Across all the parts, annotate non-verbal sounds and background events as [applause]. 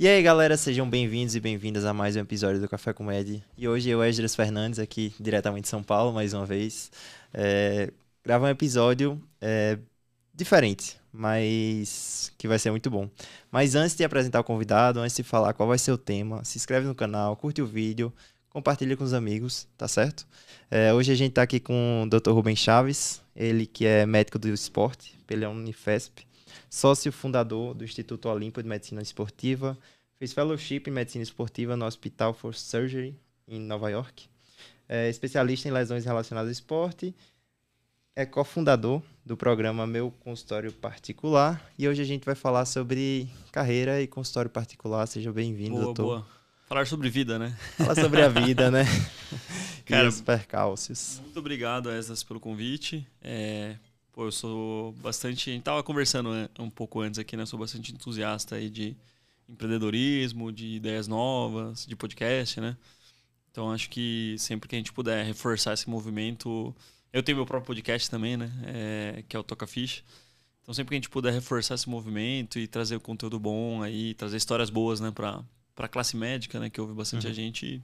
E aí, galera, sejam bem-vindos e bem-vindas a mais um episódio do Café com Med. E hoje eu, Esdras Fernandes, aqui diretamente de São Paulo, mais uma vez, é, grava um episódio é, diferente, mas que vai ser muito bom. Mas antes de apresentar o convidado, antes de falar qual vai ser o tema, se inscreve no canal, curte o vídeo, compartilha com os amigos, tá certo? É, hoje a gente tá aqui com o Dr. Rubem Chaves, ele que é médico do esporte pela Unifesp, sócio fundador do Instituto Olímpico de Medicina Esportiva, fez fellowship em medicina esportiva no Hospital for Surgery em Nova York, é especialista em lesões relacionadas ao esporte, é cofundador do programa Meu Consultório Particular e hoje a gente vai falar sobre carreira e consultório particular. Seja bem-vindo, boa, doutor. Boa. Falar sobre vida, né? Falar sobre a vida, né? [laughs] Cara, e os percalços. Muito obrigado, Esas, pelo convite. É, pô, eu sou bastante. A gente tava conversando né, um pouco antes aqui, né? Sou bastante entusiasta aí de empreendedorismo, de ideias novas, de podcast, né? Então acho que sempre que a gente puder reforçar esse movimento. Eu tenho meu próprio podcast também, né? É, que é o Toca Fish. Então sempre que a gente puder reforçar esse movimento e trazer conteúdo bom aí, trazer histórias boas, né, para para a classe médica, né, que ouve bastante uhum. a gente.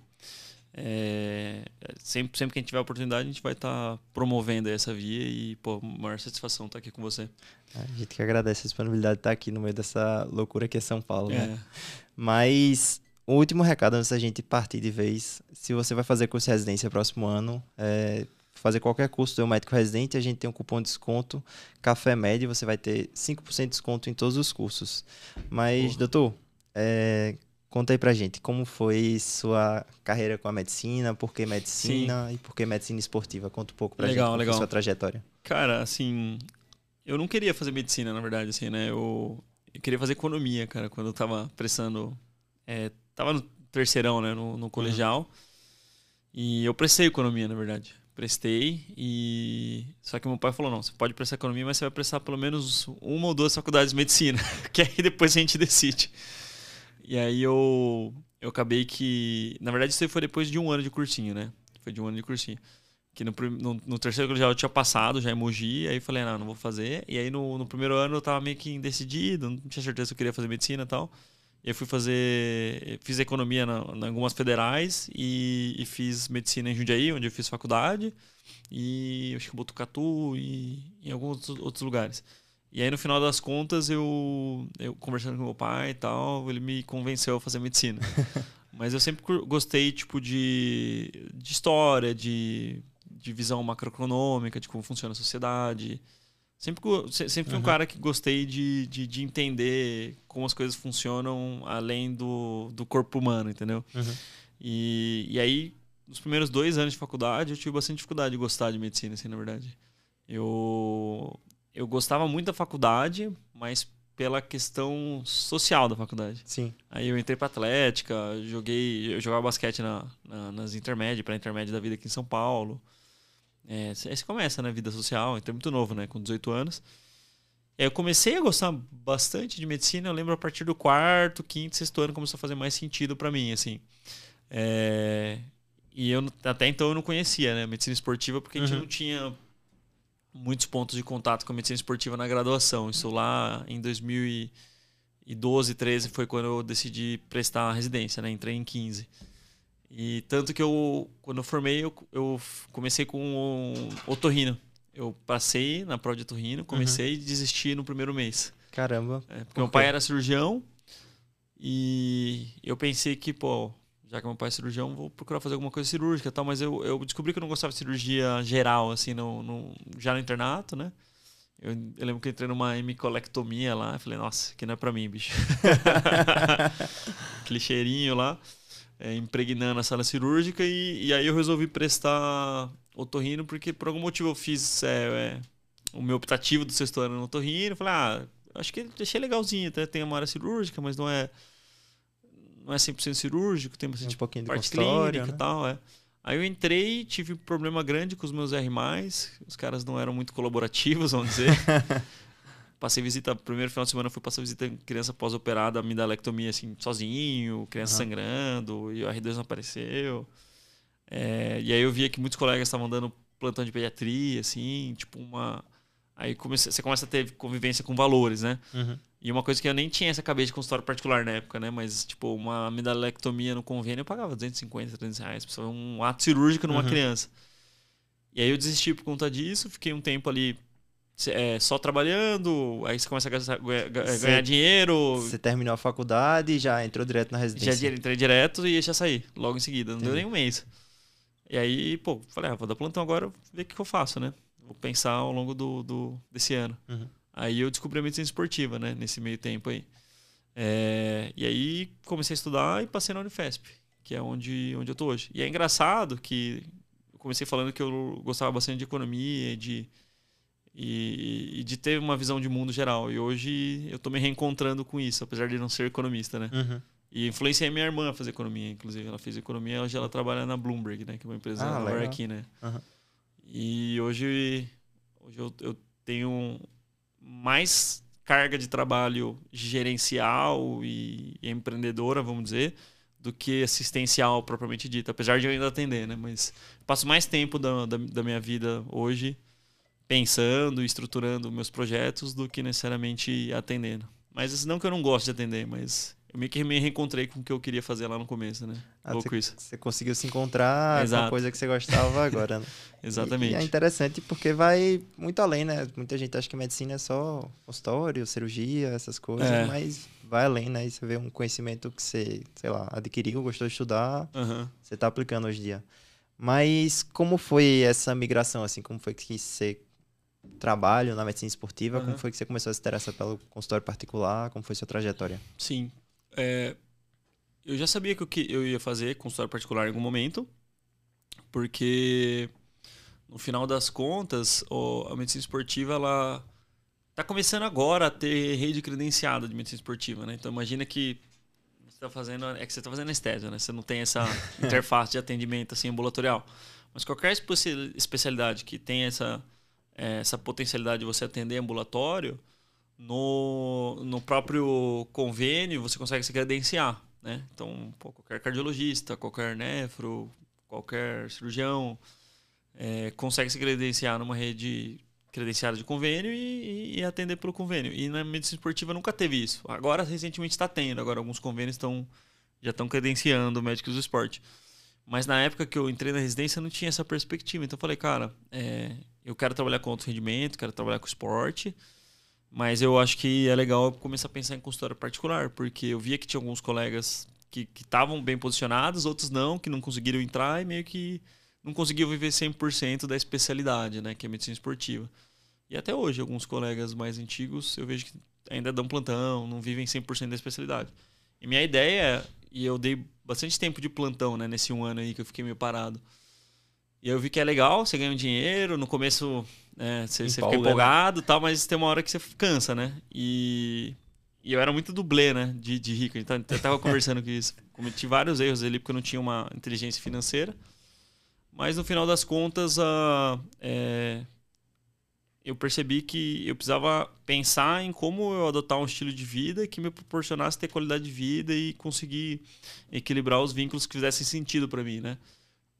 É, sempre, sempre que a gente tiver a oportunidade, a gente vai estar tá promovendo essa via e, pô, maior satisfação estar tá aqui com você. A gente que agradece a disponibilidade de estar tá aqui no meio dessa loucura que é São Paulo, né? É. Mas o último recado antes da gente partir de vez, se você vai fazer curso de residência próximo ano, é, fazer qualquer curso do médico residente, a gente tem um cupom de desconto Café Médio, você vai ter 5% de desconto em todos os cursos. Mas, Porra. doutor, é, Conta aí pra gente, como foi sua carreira com a medicina, por que medicina Sim. e por que medicina esportiva? Conta um pouco pra legal, gente, legal. sua trajetória. Cara, assim, eu não queria fazer medicina, na verdade, assim, né? Eu, eu queria fazer economia, cara, quando eu tava prestando... É, tava no terceirão, né, no, no colegial. Uhum. E eu prestei economia, na verdade. Prestei e... Só que meu pai falou, não, você pode prestar economia, mas você vai prestar pelo menos uma ou duas faculdades de medicina. [laughs] que aí depois a gente decide. E aí eu, eu acabei que. Na verdade, isso foi depois de um ano de cursinho, né? Foi de um ano de cursinho. Que no, no, no terceiro colegial eu tinha passado já emoji, aí falei, não, não vou fazer. E aí no, no primeiro ano eu tava meio que indecidido, não tinha certeza se eu queria fazer medicina e tal. Eu fui fazer. Fiz economia em algumas federais e, e, fiz medicina em Jundiaí, onde eu fiz faculdade. E acho que Botucatu e em alguns outros lugares. E aí, no final das contas, eu, eu conversando com meu pai e tal, ele me convenceu a fazer medicina. [laughs] Mas eu sempre gostei, tipo, de, de história, de, de visão macroeconômica, de como funciona a sociedade. Sempre, sempre fui um cara que gostei de, de, de, entender como as coisas funcionam além do, do corpo humano, entendeu? Uhum. E, e aí, nos primeiros dois anos de faculdade, eu tive bastante dificuldade de gostar de medicina, assim, na verdade. Eu, eu gostava muito da faculdade, mas pela questão social da faculdade. Sim. Aí eu entrei para atlética, joguei, eu jogava basquete na, na nas intermédias, para intermédia da vida aqui em São Paulo. É, aí você começa, né, vida social, então é muito novo, né, com 18 anos. Aí eu comecei a gostar bastante de medicina, eu lembro a partir do quarto, quinto, sexto ano começou a fazer mais sentido para mim, assim. É, e eu até então eu não conhecia, né, medicina esportiva, porque a gente uhum. não tinha muitos pontos de contato com a medicina esportiva na graduação. Isso lá em 2012, 13 foi quando eu decidi prestar a residência, né? Entrei em 15. E tanto que eu, quando eu formei, eu, eu comecei com um otorrino. Eu passei na prova de otorrino, comecei uhum. e desisti no primeiro mês. Caramba. É, porque Por meu pai era cirurgião e eu pensei que, pô, já que meu pai é cirurgião, vou procurar fazer alguma coisa cirúrgica tal. Mas eu, eu descobri que eu não gostava de cirurgia geral, assim, no, no já no internato, né? Eu, eu, lembro que eu entrei numa hemicolectomia lá. e falei, nossa, que não é pra mim, bicho. [laughs] Aquele cheirinho lá, é, impregnando a sala cirúrgica. E, e aí eu resolvi prestar otorrino, porque por algum motivo eu fiz é, é, o meu optativo do sexto ano no otorrino. Falei, ah, acho que achei legalzinho, até tem uma área cirúrgica, mas não é não é 100% cirúrgico, tem bastante um pouquinho de parte clínica né? e tal, é. Aí eu entrei, tive um problema grande com os meus R+, os caras não eram muito colaborativos, vamos dizer. [laughs] Passei visita, primeiro final de semana fui passar visita em criança pós-operada, amidalectomia assim, sozinho, criança uhum. sangrando, e o R2 não apareceu. É, e aí eu via que muitos colegas estavam dando plantão de pediatria, assim, tipo uma... Aí comecei, você começa a ter convivência com valores, né? Uhum. E uma coisa que eu nem tinha essa cabeça de consultório particular na época, né? Mas, tipo, uma amidalectomia no convênio eu pagava 250, 300 reais. Um ato cirúrgico numa uhum. criança. E aí eu desisti por conta disso, fiquei um tempo ali é, só trabalhando, aí você começa a gastar, ganhar você, dinheiro. Você terminou a faculdade e já entrou direto na residência? Já entrei direto e já saí, logo em seguida. Não Entendi. deu nem um mês. E aí, pô, falei, ah, vou dar plantão agora, ver o que, que eu faço, né? Vou pensar ao longo do, do desse ano. Uhum. Aí eu descobri a medicina esportiva, né? Nesse meio tempo aí. É, e aí comecei a estudar e passei na Unifesp, que é onde, onde eu tô hoje. E é engraçado que eu comecei falando que eu gostava bastante de economia, de e, e, de ter uma visão de mundo geral. E hoje eu tô me reencontrando com isso, apesar de não ser economista, né? Uhum. E influenciei minha irmã a fazer economia, inclusive. Ela fez economia, hoje ela trabalha na Bloomberg, né? Que é uma empresa ah, maior aqui, né? Uhum. E hoje, hoje eu, eu tenho mais carga de trabalho gerencial e, empreendedora, vamos dizer, do que assistencial propriamente dita, apesar de eu ainda atender, né? Mas passo mais tempo da, da, da minha vida hoje pensando e estruturando meus projetos do que necessariamente atendendo. Mas não que eu não goste de atender, mas eu meio que me reencontrei com o que eu queria fazer lá no começo, né? Ah, Louco você, isso. Você conseguiu se encontrar Exato. com a coisa que você gostava agora, né? [laughs] Exatamente. E, e, é interessante porque vai muito além, né? Muita gente acha que medicina é só consultório, cirurgia, essas coisas, é. mas vai além, né? E você vê um conhecimento que você, sei lá, adquiriu, gostou de estudar, uhum. você está aplicando hoje em dia. Mas como foi essa migração, assim? Como foi que você trabalho na medicina esportiva, uhum. como foi que você começou a se interessar pelo consultório particular? Como foi sua trajetória? Sim. É, eu já sabia que eu, que eu ia fazer consultório particular em algum momento, porque no final das contas, a medicina esportiva ela está começando agora a ter rede credenciada de medicina esportiva, né? Então imagina que você está fazendo é que você está fazendo anestesia, né? Você não tem essa [laughs] interface de atendimento assim ambulatorial, mas qualquer especialidade que tenha essa é, essa potencialidade de você atender ambulatório, no, no próprio convênio você consegue se credenciar. Né? Então, pô, qualquer cardiologista, qualquer nefro, qualquer cirurgião é, consegue se credenciar numa rede credenciada de convênio e, e, atender pelo convênio. E na medicina esportiva nunca teve isso. Agora, recentemente, está tendo. Agora, alguns convênios estão já estão credenciando médicos do esporte. Mas na época que eu entrei na residência, não tinha essa perspectiva. Então, eu falei, cara, é, eu quero trabalhar com alto rendimento, quero trabalhar com esporte, mas eu acho que é legal começar a pensar em consultório particular, porque eu via que tinha alguns colegas que estavam bem posicionados, outros não, que não conseguiram entrar e meio que não conseguiam viver 100% da especialidade, né, que é medicina esportiva. E até hoje, alguns colegas mais antigos, eu vejo que ainda dão plantão, não vivem 100% da especialidade. E minha ideia, e eu dei bastante tempo de plantão, né, nesse um ano aí que eu fiquei meio parado, e eu vi que é legal, você ganha um dinheiro, no começo é, você, você fica né? empolgado e tal, mas tem uma hora que você cansa, né? E, e eu era muito dublê, né? De, de rico. Então, eu tava conversando com isso. [laughs] Cometi vários erros ali porque eu não tinha uma inteligência financeira. Mas no final das contas, uh, é, eu percebi que eu precisava pensar em como eu adotar um estilo de vida que me proporcionasse ter qualidade de vida e conseguir equilibrar os vínculos que fizessem sentido para mim, né?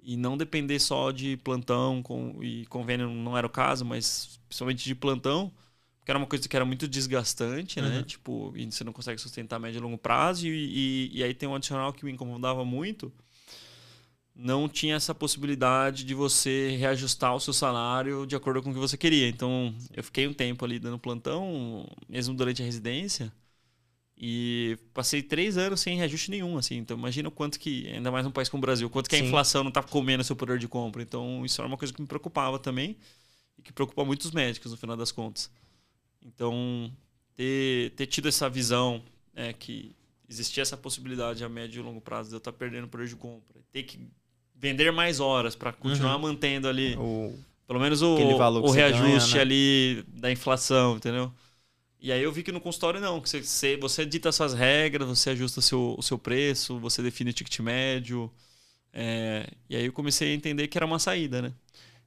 E não depender só de plantão com, e convênio não era o caso, mas principalmente de plantão, porque era uma coisa que era muito desgastante, né? uhum. né? Tipo, e você não consegue sustentar a médio e longo prazo. E, e, e, aí tem um adicional que me incomodava muito. Não tinha essa possibilidade de você reajustar o seu salário de acordo com o que você queria. Então, eu fiquei um tempo ali dando plantão, mesmo durante a residência. E passei três anos sem reajuste nenhum, assim. Então imagina o quanto que, ainda mais num país como o Brasil, quanto que Sim. a inflação não está comendo seu poder de compra. Então isso era uma coisa que me preocupava também e que preocupa muitos médicos no final das contas. Então ter, ter tido essa visão é, que existia essa possibilidade a médio e longo prazo de eu estar tá perdendo poder de compra, ter que vender mais horas para continuar uhum. mantendo ali o, pelo menos o, o reajuste ganha, né? ali da inflação, entendeu? E aí eu vi que no consultório não, que você, você dita suas regras, você ajusta o seu, o seu preço, você define o ticket médio. É, e aí eu comecei a entender que era uma saída, né?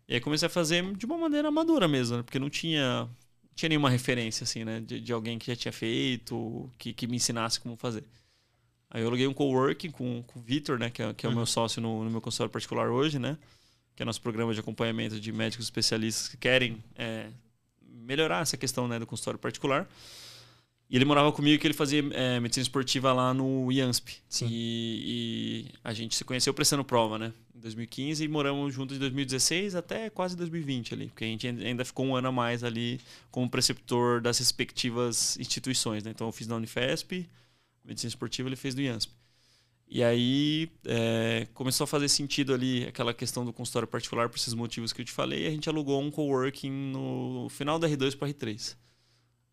E aí comecei a fazer de uma maneira madura mesmo, né? Porque não tinha, não tinha nenhuma referência, assim, né? De, de alguém que já tinha feito, que, que me ensinasse como fazer. Aí eu aluguei um coworking com, com o Vitor, né? Que é, que é o meu uhum. sócio no, no meu consultório particular hoje, né? Que é nosso programa de acompanhamento de médicos especialistas que querem é, melhorar essa questão né, do consultório particular. E ele morava comigo que ele fazia é, medicina esportiva lá no IANSP. Sim. E, e a gente se conheceu prestando prova, né? Em 2015 e moramos juntos de 2016 até quase 2020 ali. Porque a gente ainda ficou um ano a mais ali como preceptor das respectivas instituições, né? Então eu fiz na Unifesp, medicina esportiva, ele fez do IANSP. E aí é, começou a fazer sentido ali aquela questão do consultório particular por esses motivos que eu te falei. E a gente alugou um coworking no final da R2 para R3.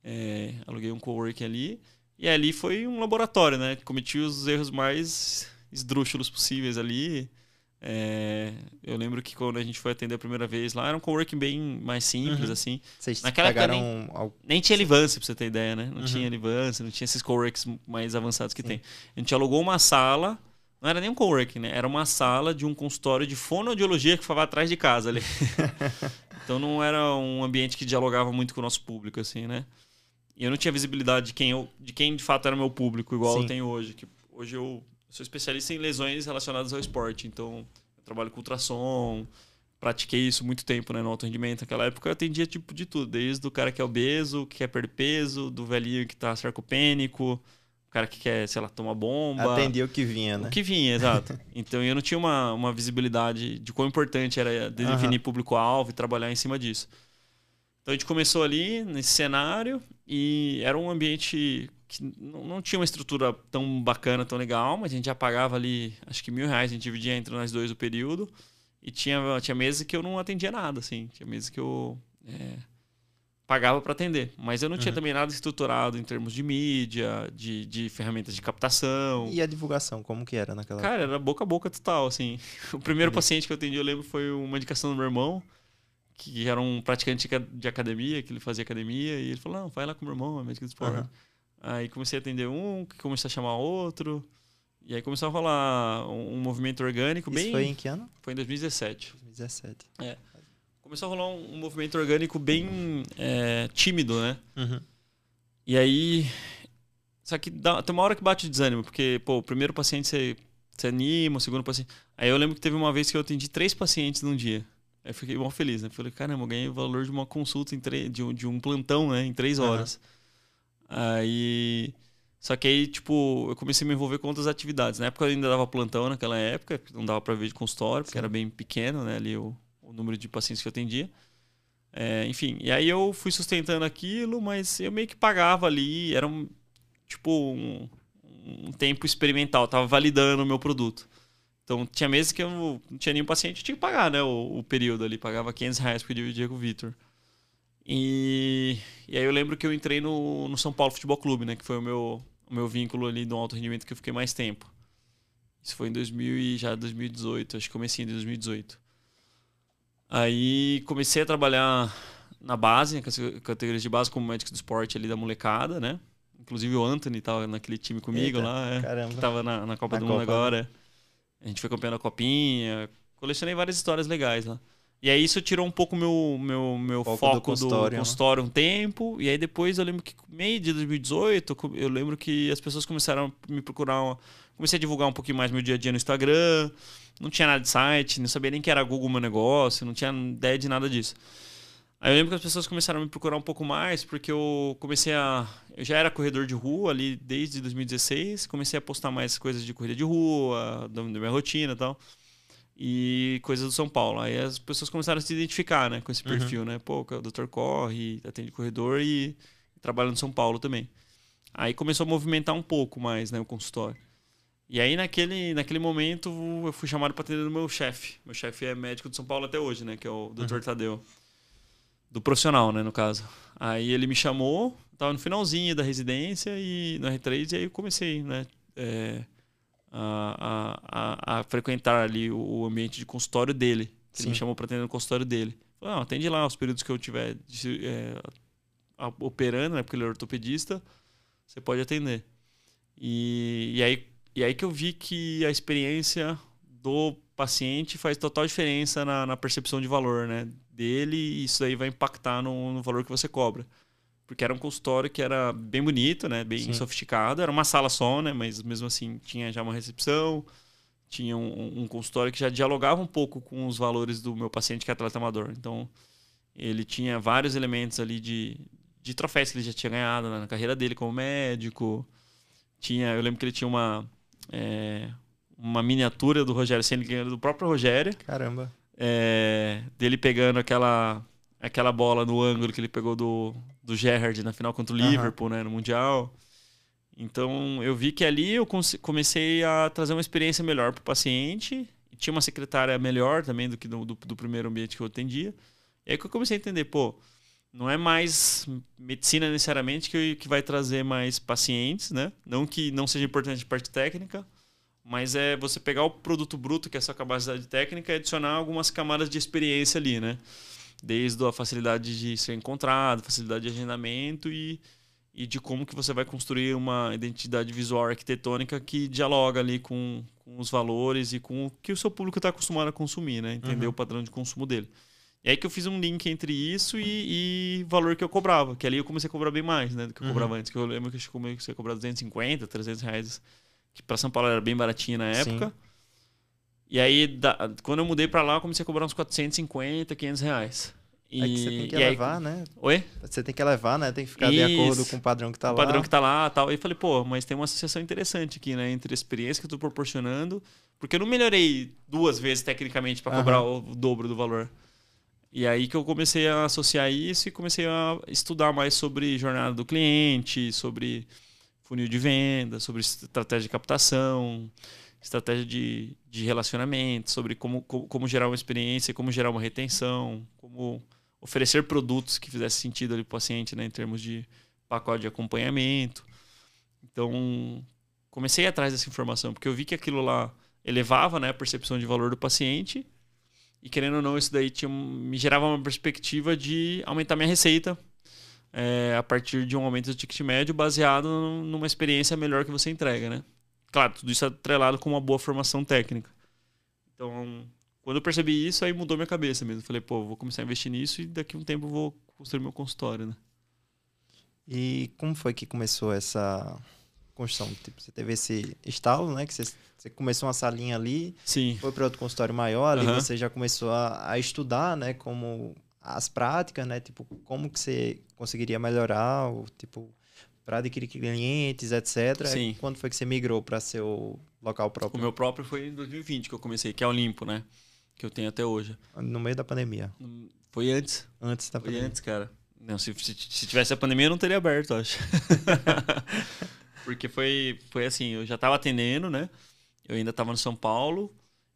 É, aluguei um coworking ali. E ali foi um laboratório, né? Cometi os erros mais esdrúxulos possíveis ali. É, eu lembro que quando a gente foi atender a primeira vez lá, era um coworking bem mais simples, Uhum. assim. Vocês Naquela época al- Nem tinha Livance, pra você ter ideia, né? Não Uhum. tinha Livance, não tinha esses coworks mais avançados que Sim. tem. A gente alugou uma sala, não era nem um coworking, né? Era uma sala de um consultório de fonoaudiologia que ficava atrás de casa ali. [laughs] então não era um ambiente que dialogava muito com o nosso público, assim, né? E eu não tinha visibilidade de quem, eu, de quem de fato era meu público, igual Sim. eu tenho hoje. Que hoje eu sou especialista em lesões relacionadas ao esporte, então eu trabalho com ultrassom, pratiquei isso muito tempo, né, no alto rendimento. Naquela época eu atendia tipo de tudo, desde o cara que é obeso, que quer perder peso, do velhinho que tá sarcopênico, o cara que quer, sei lá, tomar bomba. Atendia o que vinha, né? O que vinha, exato. [laughs] Então eu não tinha uma, uma visibilidade de quão importante era definir público-alvo e trabalhar em cima disso. Então a gente começou ali nesse cenário e era um ambiente que não, tinha uma estrutura tão bacana, tão legal, mas a gente já pagava ali, acho que mil reais, a gente dividia entre nós dois o período. E tinha, tinha meses que eu não atendia nada, assim. Tinha meses que eu é, pagava para atender. Mas eu não tinha Uhum. também nada estruturado em termos de mídia, de, de ferramentas de captação. E a divulgação, como que era naquela Cara, era boca a boca total, assim. [laughs] O primeiro Uhum. paciente que eu atendi, eu lembro, foi uma indicação do meu irmão, que era um praticante de academia, que ele fazia academia, e ele falou, não, vai lá com o meu irmão, é médico do esporte. Aham. Aí comecei a atender um, que começou a chamar outro, e aí começou a rolar um, um movimento orgânico Isso bem... foi em que ano? foi em 2017. 2017. Começou a rolar um, um movimento orgânico bem é, tímido, né? Uhum. E aí. Só que dá, tem uma hora que bate o desânimo, porque, pô, o primeiro paciente você, você anima, o segundo paciente. Aí eu lembro que teve uma vez que eu atendi três pacientes num dia. Aí fiquei mó feliz, né? Falei, caramba, eu ganhei o valor de uma consulta em de, um, de um plantão, né? Em três horas. Aí. Só que aí, tipo, eu comecei a me envolver com outras atividades. Na época eu ainda dava plantão naquela época, não dava pra ver de consultório, porque Sim. era bem pequeno, né? Ali o, o número de pacientes que eu atendia. É, enfim, e aí eu fui sustentando aquilo, mas eu meio que pagava ali, era um, tipo um, um tempo experimental, tava validando o meu produto. Então tinha meses que eu não tinha nenhum paciente, eu tinha que pagar, né, o, o período ali, pagava 500 reais eu dividia com o Vitor. E, e aí eu lembro que eu entrei no, no São Paulo Futebol Clube, né, que foi o meu, o meu vínculo ali do alto rendimento que eu fiquei mais tempo. Isso foi em 2000 e já 2018, acho que comecei em 2018. Aí comecei a trabalhar na base, nas categorias de base como médico do esporte ali da molecada, né? Inclusive o Anthony tava naquele time comigo Eita, lá, é, que tava na, na Copa Na do Mundo Copa, né? agora. A gente foi campeão da Copinha, colecionei várias histórias legais lá. E aí isso tirou um pouco meu meu meu Foco foco, do do consultório, consultório, né? um tempo, e aí depois eu lembro que meio de 2018, eu co- eu lembro que as pessoas começaram a me procurar, uma- comecei a divulgar um pouquinho mais meu dia a dia no Instagram, não tinha nada de site, não sabia nem que era Google meu negócio, não tinha ideia de nada disso. Aí eu lembro que as pessoas começaram a me procurar um pouco mais, porque eu comecei a. Eu já era corredor de rua ali desde 2016, comecei a postar mais coisas de corrida de rua, da, minha rotina e tal. E coisas do São Paulo. Aí as pessoas começaram a se identificar, né, com esse Uhum. perfil, né? Pô, é o Dr. Corre, atende corredor e, trabalha no São Paulo também. Aí começou a movimentar um pouco mais, né, o consultório. E aí naquele, naquele momento eu fui chamado para atender o meu chefe. Meu chefe é médico de São Paulo até hoje, né, que é o Dr. Tadeu. Do profissional, né, no caso. Aí ele me chamou, tava no finalzinho da residência e no R3 e aí eu comecei, né, é, a, a, a, frequentar ali o, ambiente de consultório dele. Ele me chamou para atender no consultório dele. Falei, não, atende lá os períodos que eu tiver de- é, operando, né, porque ele é ortopedista, você pode atender. E, e, aí, e aí que eu vi que a experiência do paciente faz total diferença na, na percepção de valor né, dele e isso aí vai impactar no, no valor que você cobra. Porque era um consultório que era bem bonito, né, bem Sim. sofisticado, era uma sala só, né, mas mesmo assim tinha já uma recepção, tinha um, um consultório que já dialogava um pouco com os valores do meu paciente que é atleta amador. Então, ele tinha vários elementos ali de, de troféus que ele já tinha ganhado na carreira dele como médico. Tinha, eu lembro que ele tinha uma é, uma miniatura do Rogério Senna ganhando do próprio Rogério. Caramba. É, dele pegando aquela aquela bola no ângulo que ele pegou do, do Gerrard na final contra o Liverpool, uhum. né, no Mundial. Então eu vi que ali eu comecei a trazer uma experiência melhor para o paciente. Tinha uma secretária melhor também do que do, do, do, primeiro ambiente que eu atendia. E aí que eu comecei a entender, pô, não é mais medicina necessariamente que, que vai trazer mais pacientes, né? Não que não seja importante a parte técnica, mas é você pegar o produto bruto, que é a sua capacidade técnica, e adicionar algumas camadas de experiência ali, né? Desde a facilidade de ser encontrado, facilidade de agendamento e e de como que você vai construir uma identidade visual arquitetônica que dialoga ali com, com os valores e com o que o seu público está acostumado a consumir, né? Entender uhum. o padrão de consumo dele. E aí que eu fiz um link entre isso e, e valor que eu cobrava, que ali eu comecei a cobrar bem mais, né, do que eu uhum. cobrava antes. Que eu lembro que eu comecei a cobrar 250, 300 reais, que para São Paulo era bem baratinho na época. Sim. E aí, da, quando eu mudei para lá, eu comecei a cobrar uns 450, 500 reais. E, é que você tem que levar, aí... né? Oi? Você tem que levar, né? Tem que ficar Isso. de acordo com o padrão que tá o lá. O padrão que tá lá tal. E falei, pô, mas tem uma associação interessante aqui, né? Entre a experiência que eu tô proporcionando. Porque eu não melhorei duas vezes tecnicamente para cobrar uhum. o dobro do valor. E aí que eu comecei a associar isso e comecei a estudar mais sobre jornada do cliente, sobre funil de venda, sobre estratégia de captação, estratégia de, de relacionamento, sobre como, como, como gerar uma experiência, como gerar uma retenção, como oferecer produtos que fizessem sentido ali para o paciente, né, em termos de pacote de acompanhamento. Então, comecei atrás dessa informação, porque eu vi que aquilo lá elevava né, a percepção de valor do paciente e, querendo ou não, isso daí tinha, me gerava uma perspectiva de aumentar minha receita é, a partir de um aumento do ticket médio baseado numa experiência melhor que você entrega, né? Claro, tudo isso atrelado com uma boa formação técnica. Então, quando eu percebi isso, aí mudou minha cabeça mesmo. Falei, pô, vou começar a investir nisso e daqui a um tempo vou construir meu consultório, né? E como foi que começou essa construção? Tipo, você teve esse estalo, né? Que você, você começou uma salinha ali, Sim. foi para outro consultório maior, ali uhum. você já começou a, a, estudar, né? Como as práticas, né? Tipo, como que você conseguiria melhorar, o tipo, para adquirir clientes, etc. Sim. Quando foi que você migrou para seu local próprio? O meu próprio foi em 2020 que eu comecei, que é o Limpo, né? que eu tenho até hoje. No meio da pandemia. Foi antes. Antes da Foi pandemia. antes, cara. Não, se, se, se tivesse a pandemia, eu não teria aberto, acho. [laughs] Porque foi, foi assim, eu já estava atendendo, né? Eu ainda estava no São Paulo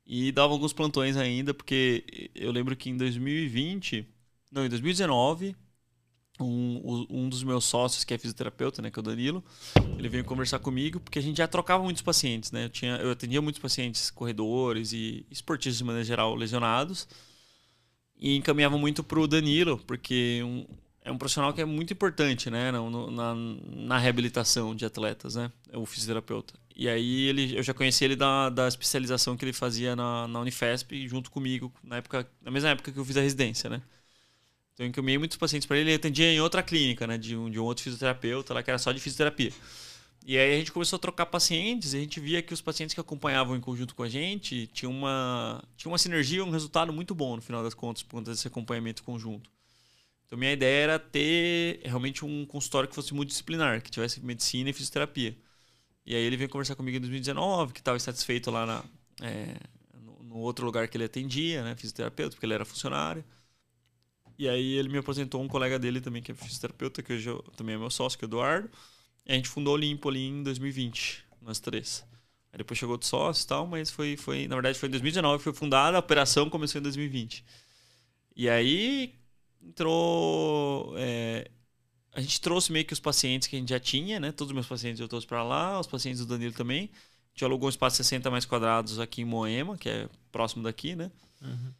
e dava alguns plantões ainda, porque eu lembro que em 2020, não, em 2019, um, um dos meus sócios, que é fisioterapeuta, né, que é o Danilo, ele veio conversar comigo, porque a gente já trocava muitos pacientes, né? Eu, tinha, eu atendia muitos pacientes corredores e esportistas de maneira geral lesionados, e encaminhava muito para o Danilo, porque um, é um profissional que é muito importante, né, na, na, na, reabilitação de atletas, né? O fisioterapeuta. E aí ele, eu já conheci ele da, da especialização que ele fazia na, na Unifesp, junto comigo, na, época, na mesma época que eu fiz a residência, né? Então eu encaminhei muitos pacientes para ele. Ele atendia em outra clínica, né? De um, de um outro fisioterapeuta lá que era só de fisioterapia. E aí a gente começou a trocar pacientes e a gente via que os pacientes que acompanhavam em conjunto com a gente tinham uma, tinha uma sinergia, um resultado muito bom no final das contas, por conta desse acompanhamento conjunto. Então minha ideia era ter realmente um consultório que fosse multidisciplinar, que tivesse medicina e fisioterapia. E aí ele veio conversar comigo em 2019, que estava insatisfeito lá na, é, no, no, outro lugar que ele atendia, né, fisioterapeuta, porque ele era funcionário. E aí ele me apresentou um colega dele também, que é fisioterapeuta, que hoje eu, também é meu sócio, que é o Eduardo. E a gente fundou o Limpo ali em 2020, nós três. Aí depois chegou outro sócio e tal, mas foi, foi, na verdade foi em 2019 foi fundada, a operação começou em 2020. E aí entrou. É, a gente trouxe meio que os pacientes que a gente já tinha, né? Todos os meus pacientes eu trouxe para lá, os pacientes do Danilo também. A gente alugou um espaço de 60 mais quadrados aqui em Moema, que é próximo daqui, né? Uhum.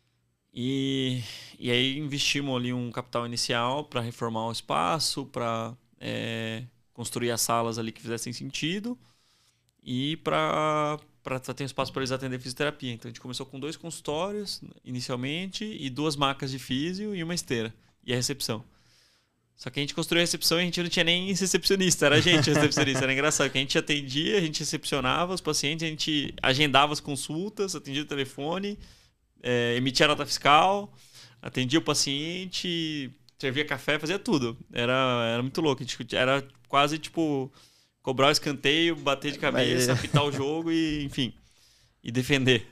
E, e aí investimos ali um capital inicial para reformar o espaço, para é, construir as salas ali que fizessem sentido e para ter um espaço para eles atender fisioterapia. Então a gente começou com dois consultórios inicialmente e duas macas de físio e uma esteira e a recepção. Só que a gente construiu a recepção e a gente não tinha nem recepcionista, era a gente recepcionista. Era engraçado que a gente atendia, a gente recepcionava os pacientes, a gente agendava as consultas, atendia o telefone é, emitia nota fiscal, atendia o paciente, servia café, fazia tudo. Era, era muito louco. Era quase tipo cobrar o escanteio, bater de cabeça, Mas... apitar o jogo e, enfim, e defender.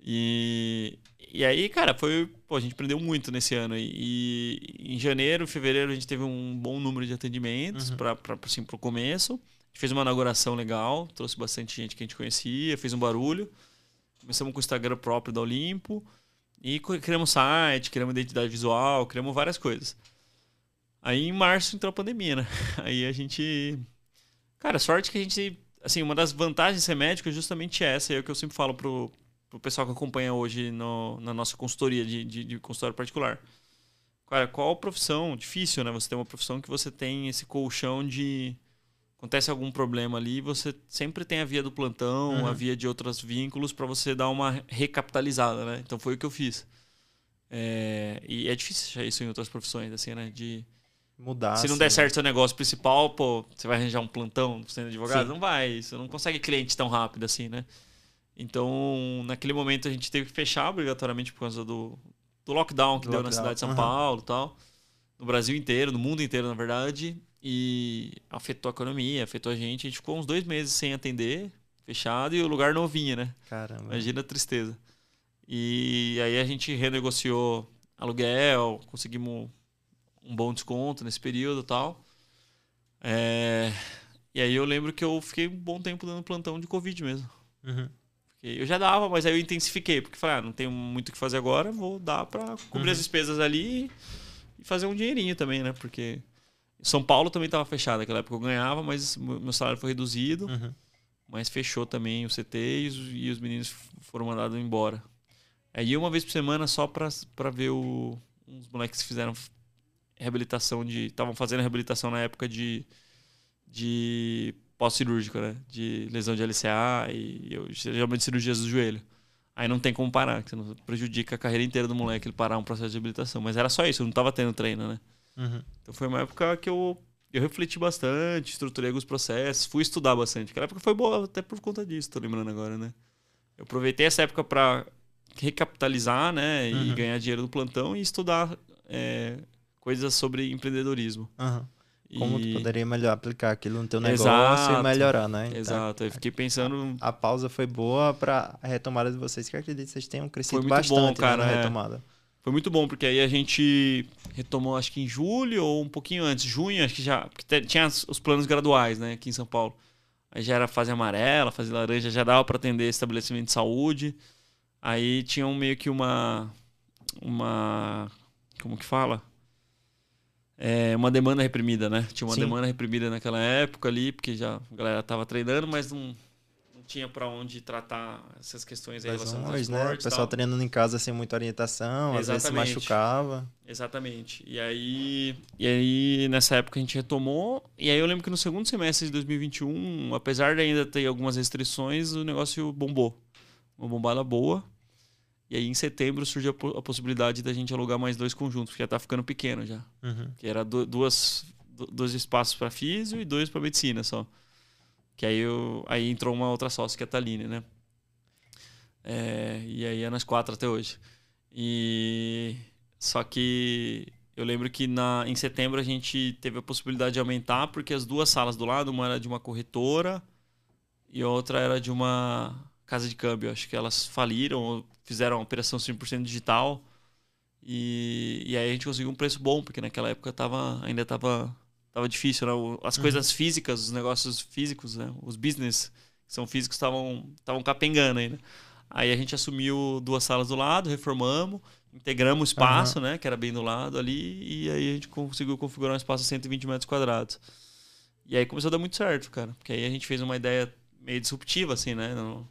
E, e aí, cara, foi. Pô, a gente aprendeu muito nesse ano. E, e em janeiro, fevereiro, a gente teve um bom número de atendimentos uhum. para assim, pro começo. A gente fez uma inauguração legal, trouxe bastante gente que a gente conhecia, fez um barulho. Começamos com o Instagram próprio da Olimpo. E criamos site, criamos identidade visual, criamos várias coisas. Aí em março entrou a pandemia, né? [laughs] Aí a gente. Cara, sorte que a gente. Assim, uma das vantagens de ser médico é justamente essa, é o que eu sempre falo pro, pro pessoal que acompanha hoje no, na nossa consultoria de, de, de consultório particular. Cara, qual profissão? Difícil, né? Você tem uma profissão que você tem esse colchão de. Acontece algum problema ali, você sempre tem a via do plantão, uhum. a via de outros vínculos para você dar uma recapitalizada, né? Então foi o que eu fiz. É, e é difícil achar isso em outras profissões, assim, né? De mudar. Se não der certo seu negócio principal, pô, você vai arranjar um plantão sendo advogado? Sim. Não vai. Você não consegue cliente tão rápido assim, né? Então, naquele momento a gente teve que fechar obrigatoriamente por causa do, do lockdown que do deu lockdown. na cidade de São uhum. Paulo tal. No Brasil inteiro, no mundo inteiro, na verdade. E afetou a economia, afetou a gente. A gente ficou uns dois meses sem atender, fechado, e o lugar não vinha, né? Caramba. Imagina a tristeza. E aí a gente renegociou aluguel, conseguimos um bom desconto nesse período e tal. É... E aí eu lembro que eu fiquei um bom tempo dando plantão de Covid mesmo. Uhum. Eu já dava, mas aí eu intensifiquei, porque falei, ah, não tenho muito o que fazer agora, vou dar para cobrir uhum. as despesas ali e fazer um dinheirinho também, né? Porque São Paulo também estava fechado naquela época, eu ganhava, mas meu salário foi reduzido. Uhum. Mas fechou também o CT e os, e os meninos foram mandados embora. Aí uma vez por semana só para ver o, uns moleques que fizeram reabilitação de. Estavam fazendo reabilitação na época de. de pós-cirúrgico, né? De lesão de LCA e eu, geralmente cirurgias do joelho. Aí não tem como parar, que você não prejudica a carreira inteira do moleque ele parar um processo de reabilitação. Mas era só isso, eu não estava tendo treino, né? Uhum. Então foi uma época que eu, eu refleti bastante, estruturei alguns processos, fui estudar bastante. Aquela época foi boa até por conta disso, tô lembrando agora, né? Eu aproveitei essa época para recapitalizar, né? E uhum. ganhar dinheiro do plantão e estudar é, coisas sobre empreendedorismo. Uhum. Como e... tu poderia melhor aplicar aquilo no teu negócio Exato. e melhorar, né? Então, Exato, eu fiquei pensando... A, a pausa foi boa para a retomada de vocês, que eu acredito que vocês tenham crescido bastante bom, cara, né, na é. Foi muito bom, porque aí a gente retomou, acho que em julho ou um pouquinho antes, junho, acho que já... Porque tinha os planos graduais, né, aqui em São Paulo. Aí já era fase amarela, fase laranja, já dava para atender estabelecimento de saúde. Aí tinha um, meio que uma... Uma... Como que fala? é, uma demanda reprimida, né? Tinha uma Sim. demanda reprimida naquela época ali, porque já a galera estava treinando, mas não tinha para onde tratar essas questões aí relacionadas ao né? O pessoal treinando em casa sem muita orientação, Exatamente. às vezes se machucava. Exatamente. E aí, e aí, nessa época a gente retomou, e aí eu lembro que no segundo semestre de 2021, apesar de ainda ter algumas restrições, o negócio bombou. Uma bombada boa. E aí em setembro surgiu a, possibilidade da gente alugar mais dois conjuntos, porque já tá ficando pequeno já. Uhum. Que era duas, dois espaços para físio e dois para medicina só. Que aí, eu, aí entrou uma outra sócia, que é a Taline, né? É, e aí é nas quatro até hoje. E só que eu lembro que na, em setembro a gente teve a possibilidade de aumentar, porque as duas salas do lado, uma era de uma corretora e outra era de uma casa de câmbio. Acho que elas faliram, fizeram a operação 100% digital. E, e aí a gente conseguiu um preço bom, porque naquela época tava, ainda estava tava difícil. Né? As uhum. coisas físicas, os negócios físicos, né? os business que são físicos estavam capengando ainda. Aí a gente assumiu duas salas do lado, reformamos, integramos o espaço, uhum. né? Que era bem do lado ali, e aí a gente conseguiu configurar um espaço de 120 metros quadrados. E aí começou a dar muito certo, cara. Porque aí a gente fez uma ideia meio disruptiva, assim, né? No,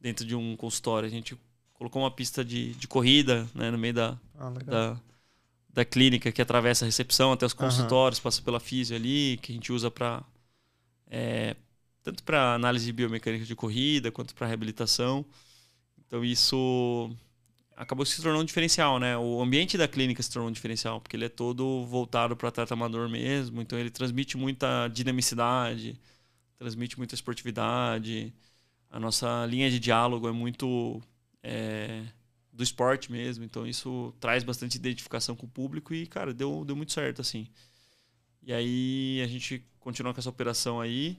dentro de um consultório. A gente colocou uma pista de, de corrida né, no meio da, ah, da, da, clínica que atravessa a recepção até os consultórios, uhum. passa pela física ali, que a gente usa para. É, tanto para análise biomecânica de corrida quanto para reabilitação. Então isso acabou se tornando um diferencial, né? O ambiente da clínica se tornou um diferencial, porque ele é todo voltado para tratamento mesmo, então ele transmite muita dinamicidade, transmite muita esportividade a nossa linha de diálogo é muito é, do esporte mesmo. Então isso traz bastante identificação com o público e, cara, deu, deu muito certo, assim. E aí a gente continua com essa operação aí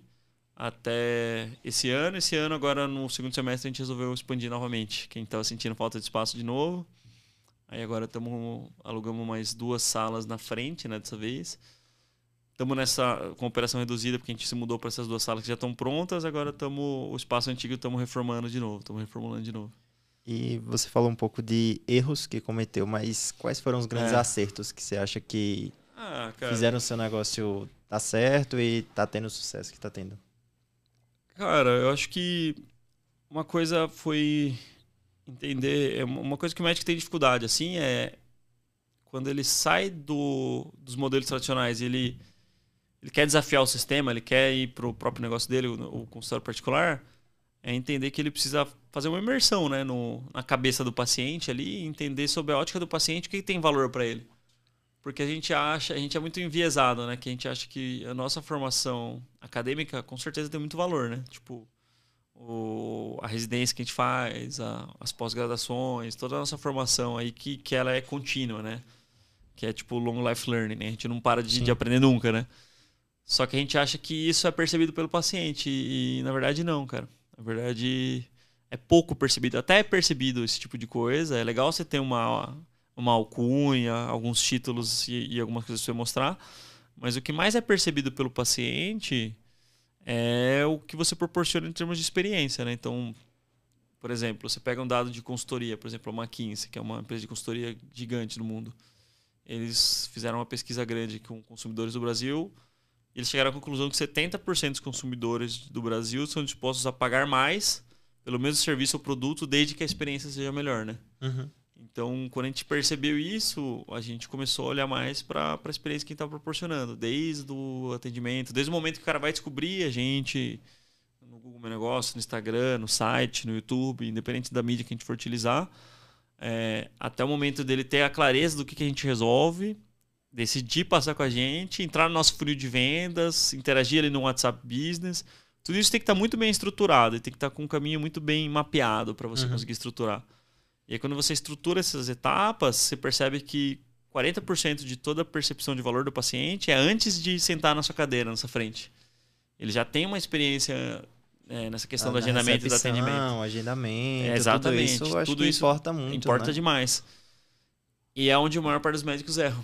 até esse ano. Esse ano, agora no segundo semestre, a gente resolveu expandir novamente. Quem estava sentindo falta de espaço de novo. Aí agora estamos alugamos mais duas salas na frente, né, dessa vez. Estamos nessa com operação reduzida porque a gente se mudou para essas duas salas que já estão prontas. Agora estamos o espaço antigo estamos reformando de novo, estamos reformulando de novo. E você falou um pouco de erros que cometeu, mas quais foram os grandes é. acertos que você acha que ah, fizeram o seu negócio dar certo e tá tendo o sucesso que tá tendo? Cara, eu acho que uma coisa foi entender. É uma coisa que o médico tem dificuldade, assim, é quando ele sai do, dos modelos tradicionais e ele, ele quer desafiar o sistema, ele quer ir para o próprio negócio dele, o, o consultório particular, é entender que ele precisa fazer uma imersão né, no, na cabeça do paciente ali e entender sobre a ótica do paciente o que tem valor para ele. Porque a gente acha, a gente é muito enviesado, né? Que a gente acha que a nossa formação acadêmica com certeza tem muito valor, né? Tipo, o, a residência que a gente faz, a, as pós-graduações, toda a nossa formação aí que, que ela é contínua, né? Que é tipo long life learning, né? A gente não para de, de aprender nunca, né? Só que a gente acha que isso é percebido pelo paciente e, e, na verdade não, cara. Na verdade é pouco percebido. Até é percebido esse tipo de coisa. É legal você ter uma, uma alcunha, alguns títulos e, e algumas coisas para você mostrar. Mas o que mais é percebido pelo paciente é o que você proporciona em termos de experiência, né? Então, por exemplo, você pega um dado de consultoria, por exemplo, a McKinsey, que é uma empresa de consultoria gigante no mundo. Eles fizeram uma pesquisa grande com consumidores do Brasil e eles chegaram à conclusão que 70% dos consumidores do Brasil são dispostos a pagar mais pelo mesmo serviço ou produto desde que a experiência seja melhor, né? Uhum. Então, quando a gente percebeu isso, a gente começou a olhar mais para a experiência que a gente estava proporcionando, desde o atendimento, desde o momento que o cara vai descobrir a gente no Google Meu Negócio, no Instagram, no site, no YouTube, independente da mídia que a gente for utilizar, é, até o momento dele ter a clareza do que, que a gente resolve, decidir passar com a gente, entrar no nosso frio de vendas, interagir ali no WhatsApp Business. Tudo isso tem que estar tá muito bem estruturado e tem que estar tá com um caminho muito bem mapeado para você uhum. conseguir estruturar. E aí, quando você estrutura essas etapas, você percebe que 40% de toda a percepção de valor do paciente é antes de sentar na sua cadeira, na sua frente. Ele já tem uma experiência é, nessa questão ah, do agendamento e do atendimento. agendamento, é, exatamente. Tudo isso, tudo isso importa muito. Importa né? demais. E é onde a maior parte dos médicos erram.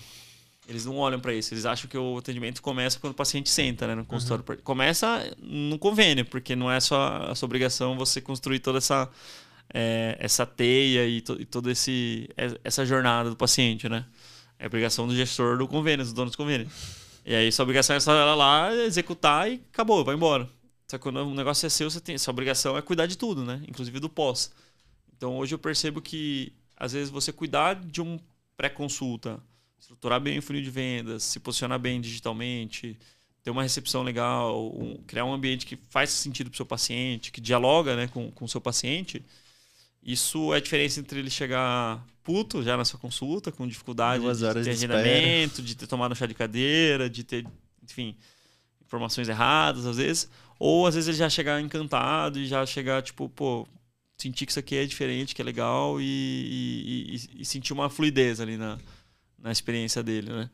Eles não olham para isso. Eles acham que o atendimento começa quando o paciente senta, né, no consultório. Uhum. Começa no convênio, porque não é só a sua obrigação você construir toda essa é, essa teia e, to, e toda esse, essa jornada do paciente, né? É obrigação do gestor do convênio, do dono do convênio. E aí sua obrigação é só ela lá, executar e acabou, vai embora. Só que quando o negócio é seu, você tem, sua obrigação é cuidar de tudo, né? Inclusive do pós. Então hoje eu percebo que às vezes você cuidar de um pré-consulta, estruturar bem o funil de vendas, se posicionar bem digitalmente, ter uma recepção legal, um, criar um ambiente que faz sentido para o seu paciente, que dialoga né, com o seu paciente, isso é a diferença entre ele chegar puto já na sua consulta, com dificuldade Duas de ter agendamento, de ter tomado um chá de cadeira, de ter, enfim, informações erradas às vezes. Ou às vezes ele já chegar encantado e já chegar, tipo, pô, sentir que isso aqui é diferente, que é legal e, e, e, e sentir uma fluidez ali na, na experiência dele, né?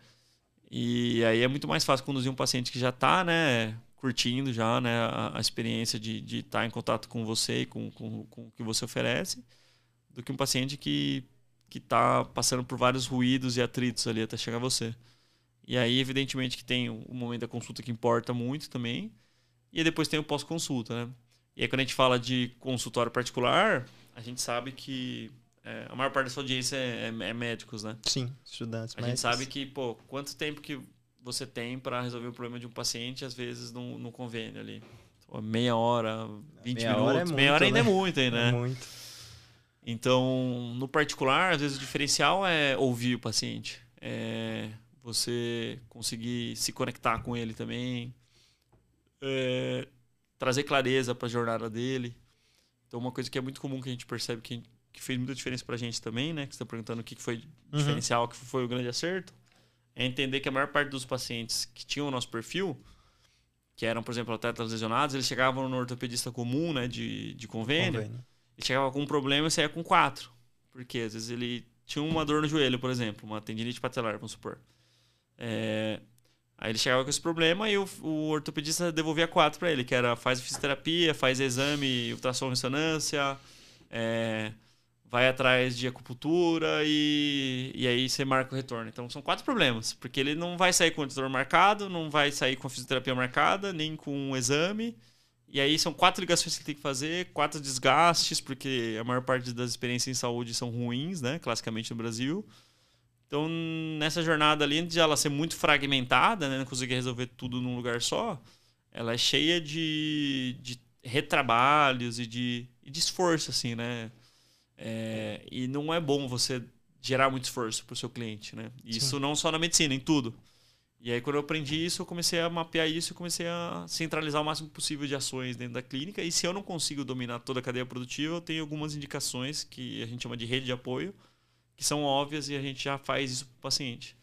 E aí é muito mais fácil conduzir um paciente que já está, né, curtindo já né, a, a experiência de estar tá em contato com você e com, com, com, o que você oferece, do que um paciente que está passando por vários ruídos e atritos ali até chegar a você. E aí, evidentemente, que tem o momento da consulta que importa muito também, e depois tem o pós-consulta, né? E aí, quando a gente fala de consultório particular, a gente sabe que é, a maior parte da sua audiência é, é, é médicos, né? Sim, estudantes. A médicos. gente sabe que, pô, quanto tempo que você tem para resolver o problema de um paciente, às vezes, no, no convênio ali. Meia hora, 20 meia minutos. Hora é muito, meia hora ainda é né? é muito, aí, né? É muito. Então, no particular, às vezes o diferencial é ouvir o paciente. É você conseguir se conectar com ele também. É trazer clareza para a jornada dele. Então, uma coisa que é muito comum que a gente percebe que, que fez muita diferença para a gente também, né? Que você está perguntando o que foi uhum. diferencial, o que foi o grande acerto é entender que a maior parte dos pacientes que tinham o nosso perfil, que eram, por exemplo, atletas lesionados, eles chegavam no ortopedista comum, né, de, de convênio, convênio. e chegava com um problema e saía com quatro. Porque às vezes ele tinha uma dor no joelho, por exemplo, uma tendinite patelar, vamos supor. É, aí ele chegava com esse problema e o, o ortopedista devolvia quatro para ele, que era faz fisioterapia, faz exame, ultrassom ressonância, é, vai atrás de acupuntura e, e aí você marca o retorno. Então são quatro problemas, porque ele não vai sair com o dor marcado, não vai sair com a fisioterapia marcada, nem com um exame. E aí são quatro ligações que ele tem que fazer, quatro desgastes, porque a maior parte das experiências em saúde são ruins, né? Classicamente no Brasil. Então, nessa jornada ali, de ela ser muito fragmentada, né? Não conseguir resolver tudo num lugar só, ela é cheia de, de retrabalhos e de, de esforço, assim, né? É, e não é bom você gerar muito esforço para o seu cliente, né? Isso Sim. não só na medicina, em tudo. E aí, quando eu aprendi isso, eu comecei a mapear isso e comecei a centralizar o máximo possível de ações dentro da clínica. E se eu não consigo dominar toda a cadeia produtiva, eu tenho algumas indicações que a gente chama de rede de apoio, que são óbvias e a gente já faz isso para o paciente.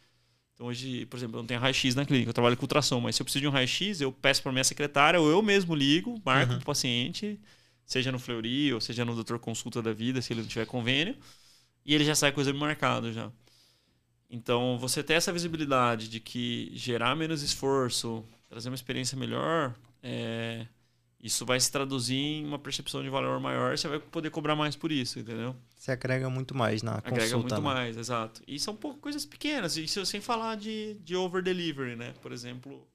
Então, hoje, por exemplo, eu não tenho raio-x na clínica, eu trabalho com ultrassom, mas se eu preciso de um raio-x, eu peço para minha secretária ou eu mesmo ligo, marco uhum. para o paciente, seja no Fleury ou seja no doutor consulta da vida, se ele não tiver convênio, e ele já sai com o exame marcado já. Então, você ter essa visibilidade de que gerar menos esforço, trazer uma experiência melhor, é, isso vai se traduzir em uma percepção de valor maior, você vai poder cobrar mais por isso, entendeu? Você agrega muito mais na agrega consulta. Agrega muito né? mais, exato. E são coisas pequenas, isso sem falar de, de over-delivery, né? Por exemplo,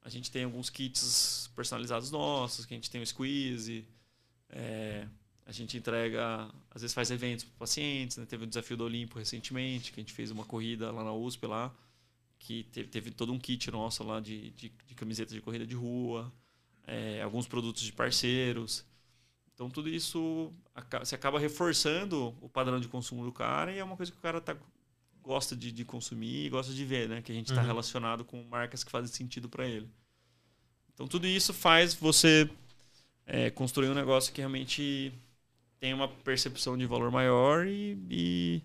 a gente tem alguns kits personalizados nossos, que a gente tem o squeeze, é, a gente entrega, às vezes faz eventos para pacientes, né? Teve o desafio do Olimpo recentemente, que a gente fez uma corrida lá na USP lá, que teve, teve todo um kit nosso lá de, de, de camisetas de corrida de rua, é, alguns produtos de parceiros. Então tudo isso você acaba reforçando o padrão de consumo do cara e é uma coisa que o cara tá, gosta de, de consumir e gosta de ver, né? Que a gente está uhum. relacionado com marcas que fazem sentido para ele. Então tudo isso faz você é, construir um negócio que realmente tem uma percepção de valor maior e, e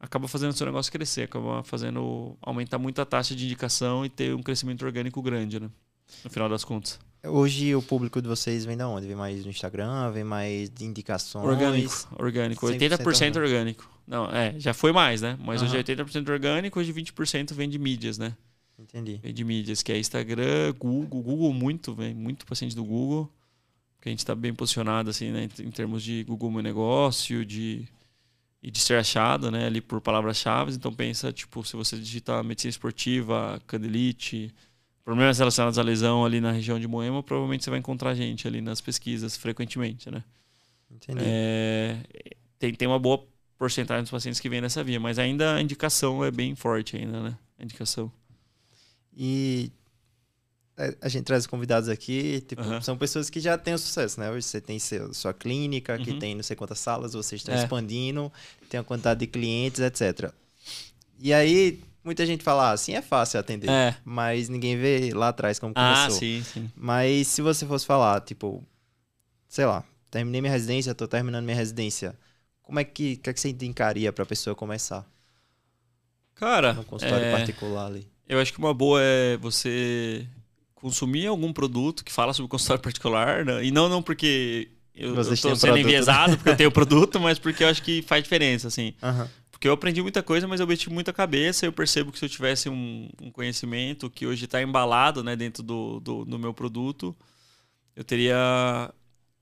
acaba fazendo o seu negócio crescer, acaba fazendo aumentar muito a taxa de indicação e ter um crescimento orgânico grande, né? No final das contas. Hoje o público de vocês vem da onde? Vem mais do Instagram, vem mais de indicações? Orgânico, orgânico. 80% orgânico. Não, é, já foi mais, né? Mas uhum. hoje é 80% orgânico, hoje 20% vem de mídias, né? Entendi. Vem de mídias, que é Instagram, Google, Google muito, vem muito paciente do Google que a gente está bem posicionado assim, né, em termos de Google Meu Negócio, de e de ser achado, né, ali por palavras-chave. Então pensa, tipo, se você digitar medicina esportiva, candelite, problemas relacionados à lesão ali na região de Moema, provavelmente você vai encontrar a gente ali nas pesquisas frequentemente, né? Entendi. É, tem, tem uma boa porcentagem dos pacientes que vêm nessa via, mas ainda a indicação é bem forte ainda, né? A indicação. E a gente traz convidados aqui, tipo, uhum. são pessoas que já têm o sucesso, né? Hoje você tem seu, sua clínica, que uhum. tem não sei quantas salas, vocês estão é. expandindo, tem a quantidade de clientes, etc. E aí, muita gente fala, ah, assim é fácil atender, é. mas ninguém vê lá atrás como ah, começou. Ah, sim, sim. Mas se você fosse falar, tipo, sei lá, terminei minha residência, tô terminando minha residência, como é que, que, é que você indicaria pra pessoa começar? Cara, um consultório é... particular ali. Eu acho que uma boa é você consumir algum produto que fala sobre consultório particular, né? e não não porque eu, estou sendo produto, enviesado, né? porque eu tenho produto, mas porque eu acho que faz diferença, assim. Uhum. Porque eu aprendi muita coisa, mas eu meti muita cabeça. Eu percebo que se eu tivesse um, um conhecimento que hoje está embalado né, dentro do, do, do, meu produto, eu teria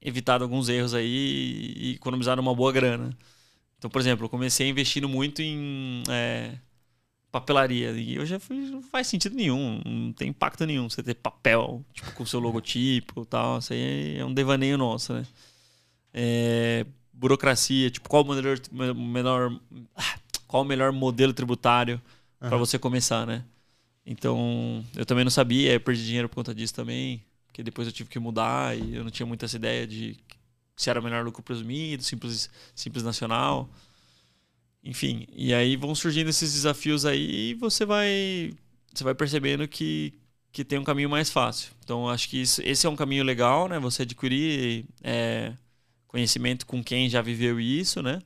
evitado alguns erros aí e economizado uma boa grana. Então, por exemplo, eu comecei investindo muito em é, papelaria. E eu já fui, não faz sentido nenhum, não tem impacto nenhum você ter papel, tipo, com seu logotipo tal. Isso aí é um devaneio nosso, né? É, burocracia, tipo, qual o melhor, menor, qual o melhor modelo tributário uhum. para você começar, né? Então, eu também não sabia, eu perdi dinheiro por conta disso também, porque depois eu tive que mudar e eu não tinha muita essa ideia de se era o melhor lucro presumido, simples, simples nacional. Enfim, e aí vão surgindo esses desafios aí e você vai, você vai percebendo que, que tem um caminho mais fácil. Então, acho que isso, esse é um caminho legal, né? Você adquirir é, conhecimento com quem já viveu isso, né?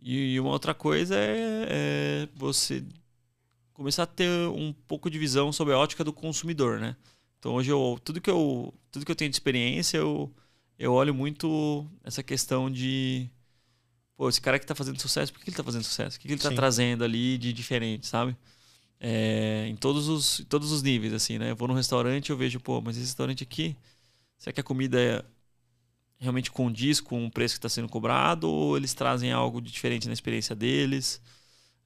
E, e uma outra coisa é, é, você começar a ter um pouco de visão sobre a ótica do consumidor, né? Então, hoje, eu, tudo, que eu, tudo que eu tenho de experiência, eu, eu olho muito essa questão de pô, esse cara que tá fazendo sucesso, por que ele tá fazendo sucesso? O que, ele tá Sim. trazendo ali de diferente, sabe? É, em todos os, todos os níveis, assim, né? Eu vou num restaurante e eu vejo, pô, mas esse restaurante aqui, será que a comida é, realmente condiz com o preço que está sendo cobrado ou eles trazem algo de diferente na experiência deles?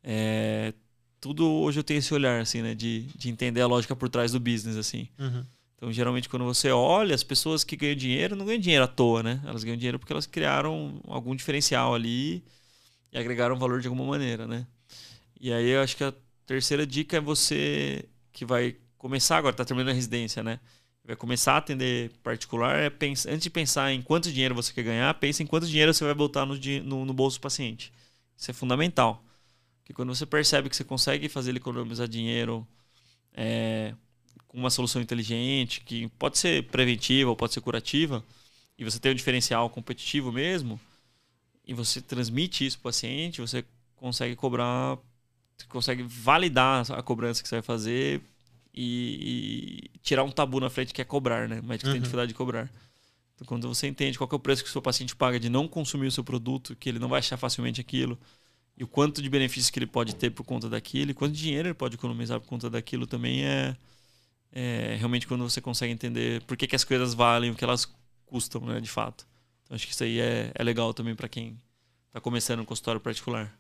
É, tudo hoje eu tenho esse olhar, assim, né? De, de entender a lógica por trás do business, assim. Uhum. Então, geralmente, quando você olha, as pessoas que ganham dinheiro não ganham dinheiro à toa, né? Elas ganham dinheiro porque elas criaram algum diferencial ali e agregaram valor de alguma maneira, né? E aí, eu acho que a terceira dica é você que vai começar agora, tá terminando a residência, né? Vai começar a atender particular, é pensa, antes de pensar em quanto dinheiro você quer ganhar, pense em quanto dinheiro você vai botar no, no, no bolso do paciente. Isso é fundamental. Porque quando você percebe que você consegue fazer ele economizar dinheiro é, com uma solução inteligente, que pode ser preventiva ou pode ser curativa, e você tem um diferencial competitivo mesmo, e você transmite isso para o paciente, você consegue cobrar, você consegue validar a cobrança que você vai fazer e, e tirar um tabu na frente que é cobrar, né? O médico tem Uhum. dificuldade de cobrar. Então, quando você entende qual é o preço que o seu paciente paga de não consumir o seu produto, que ele não vai achar facilmente aquilo, e o quanto de benefícios que ele pode ter por conta daquilo, e quanto dinheiro ele pode economizar por conta daquilo também é, é realmente quando você consegue entender por que, que as coisas valem o que elas custam, né, de fato. Então, acho que isso aí é, é legal também para quem está começando um consultório particular.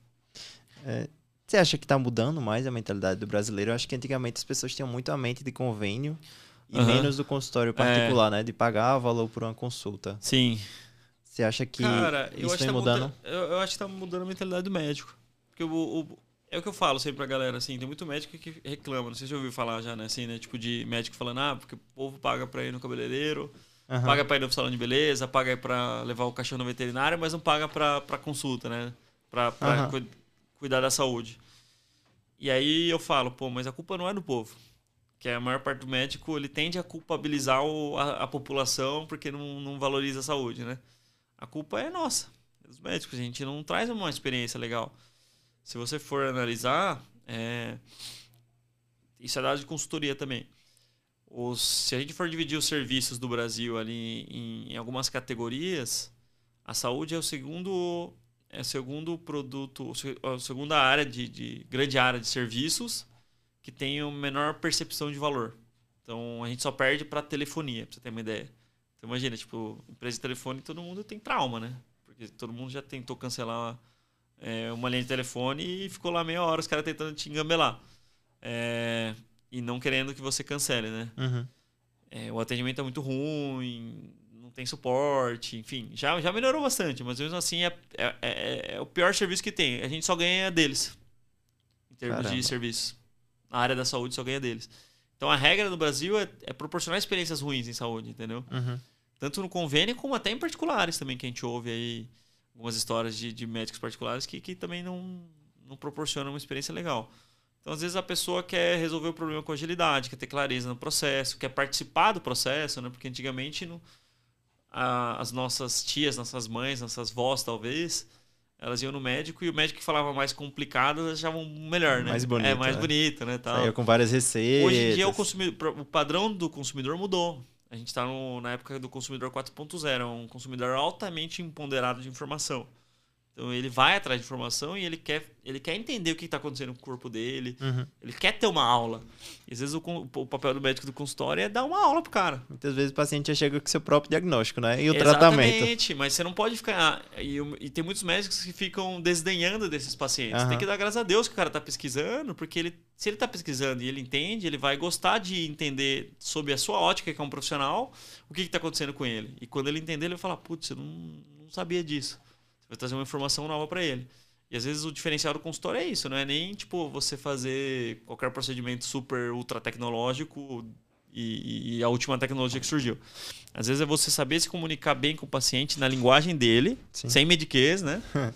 Você acha que tá mudando mais a mentalidade do brasileiro? Eu acho que antigamente as pessoas tinham muito a mente de convênio e Aham. menos do consultório particular, né? De pagar valor por uma consulta. Sim, Você acha que Cara, eu isso acho, que vem tá mudando? mudando, eu, eu acho que tá mudando a mentalidade do médico. Porque o, o- é o que eu falo sempre pra galera, assim, tem muito médico que reclama, não sei se você já ouviu falar já, né, assim, né, tipo de médico falando, ah, porque o povo paga pra ir no cabeleireiro, Aham. paga pra ir no salão de beleza, paga pra levar o cachorro no veterinário, mas não paga pra, pra consulta, né, pra, pra Aham. cui- cuidar da saúde. E aí eu falo, pô, mas a culpa não é do povo. Que a maior parte do médico, ele tende a culpabilizar o- a, a população porque não, não valoriza a saúde, né? A culpa é nossa, é dos médicos. A gente não traz uma experiência legal. Se você for analisar, é... isso é dado de consultoria também. Os... Se a gente for dividir os serviços do Brasil ali em, em algumas categorias, a saúde é o segundo é o segundo produto, a segunda área de, de grande área de serviços que tem a menor percepção de valor. Então a gente só perde para telefonia, para você ter uma ideia. Então imagina, tipo, empresa de telefone, todo mundo tem trauma, né? Porque todo mundo já tentou cancelar é, uma linha de telefone e ficou lá meia hora os caras tentando te engambelar. É, e não querendo que você cancele, né? Uhum. É, o atendimento é muito ruim, não tem suporte, enfim. Já, já melhorou bastante, mas mesmo assim é, é, é- é o pior serviço que tem. A gente só ganha deles. Em termos Caramba. de serviço. A área da saúde só ganha deles. Então a regra no Brasil é, é proporcionar experiências ruins em saúde, entendeu? Uhum. Tanto no convênio como até em particulares também, que a gente ouve aí algumas histórias de, de médicos particulares que, que também não, não proporcionam uma experiência legal. Então, às vezes, a pessoa quer resolver o problema com agilidade, quer ter clareza no processo, quer participar do processo, né? Porque antigamente no- a- as nossas tias, nossas mães, nossas vós, talvez, elas iam no médico e o médico que falava mais complicado achavam melhor, né? Mais bonito, É, mais né? bonito, né? Tal. Saiu com várias receitas. Hoje em dia o, o padrão do consumidor mudou. A gente está na época do consumidor 4.0, é um consumidor altamente empoderado de informação. Então ele vai atrás de informação e ele quer, ele quer entender o que está acontecendo com o corpo dele, Uhum. ele quer ter uma aula. E às vezes o, o papel do médico do consultório é dar uma aula pro cara. Muitas vezes o paciente já chega com seu próprio diagnóstico, né? E o tratamento. Exatamente, mas você não pode ficar. E, o- e tem muitos médicos que ficam desdenhando desses pacientes. Aham. Tem que dar graças a Deus que o cara tá pesquisando, porque ele, se ele tá pesquisando e ele entende, ele vai gostar de entender sob a sua ótica, que é um profissional, o que, que tá acontecendo com ele. E quando ele entender, ele vai falar: putz, eu não, não sabia disso. Você vai trazer uma informação nova para ele. E às vezes o diferencial do consultório é isso, não é nem tipo você fazer qualquer procedimento super ultra tecnológico e, e a última tecnologia que surgiu. Às vezes é você saber se comunicar bem com o paciente na linguagem dele, Sim. sem mediquez, né? [laughs]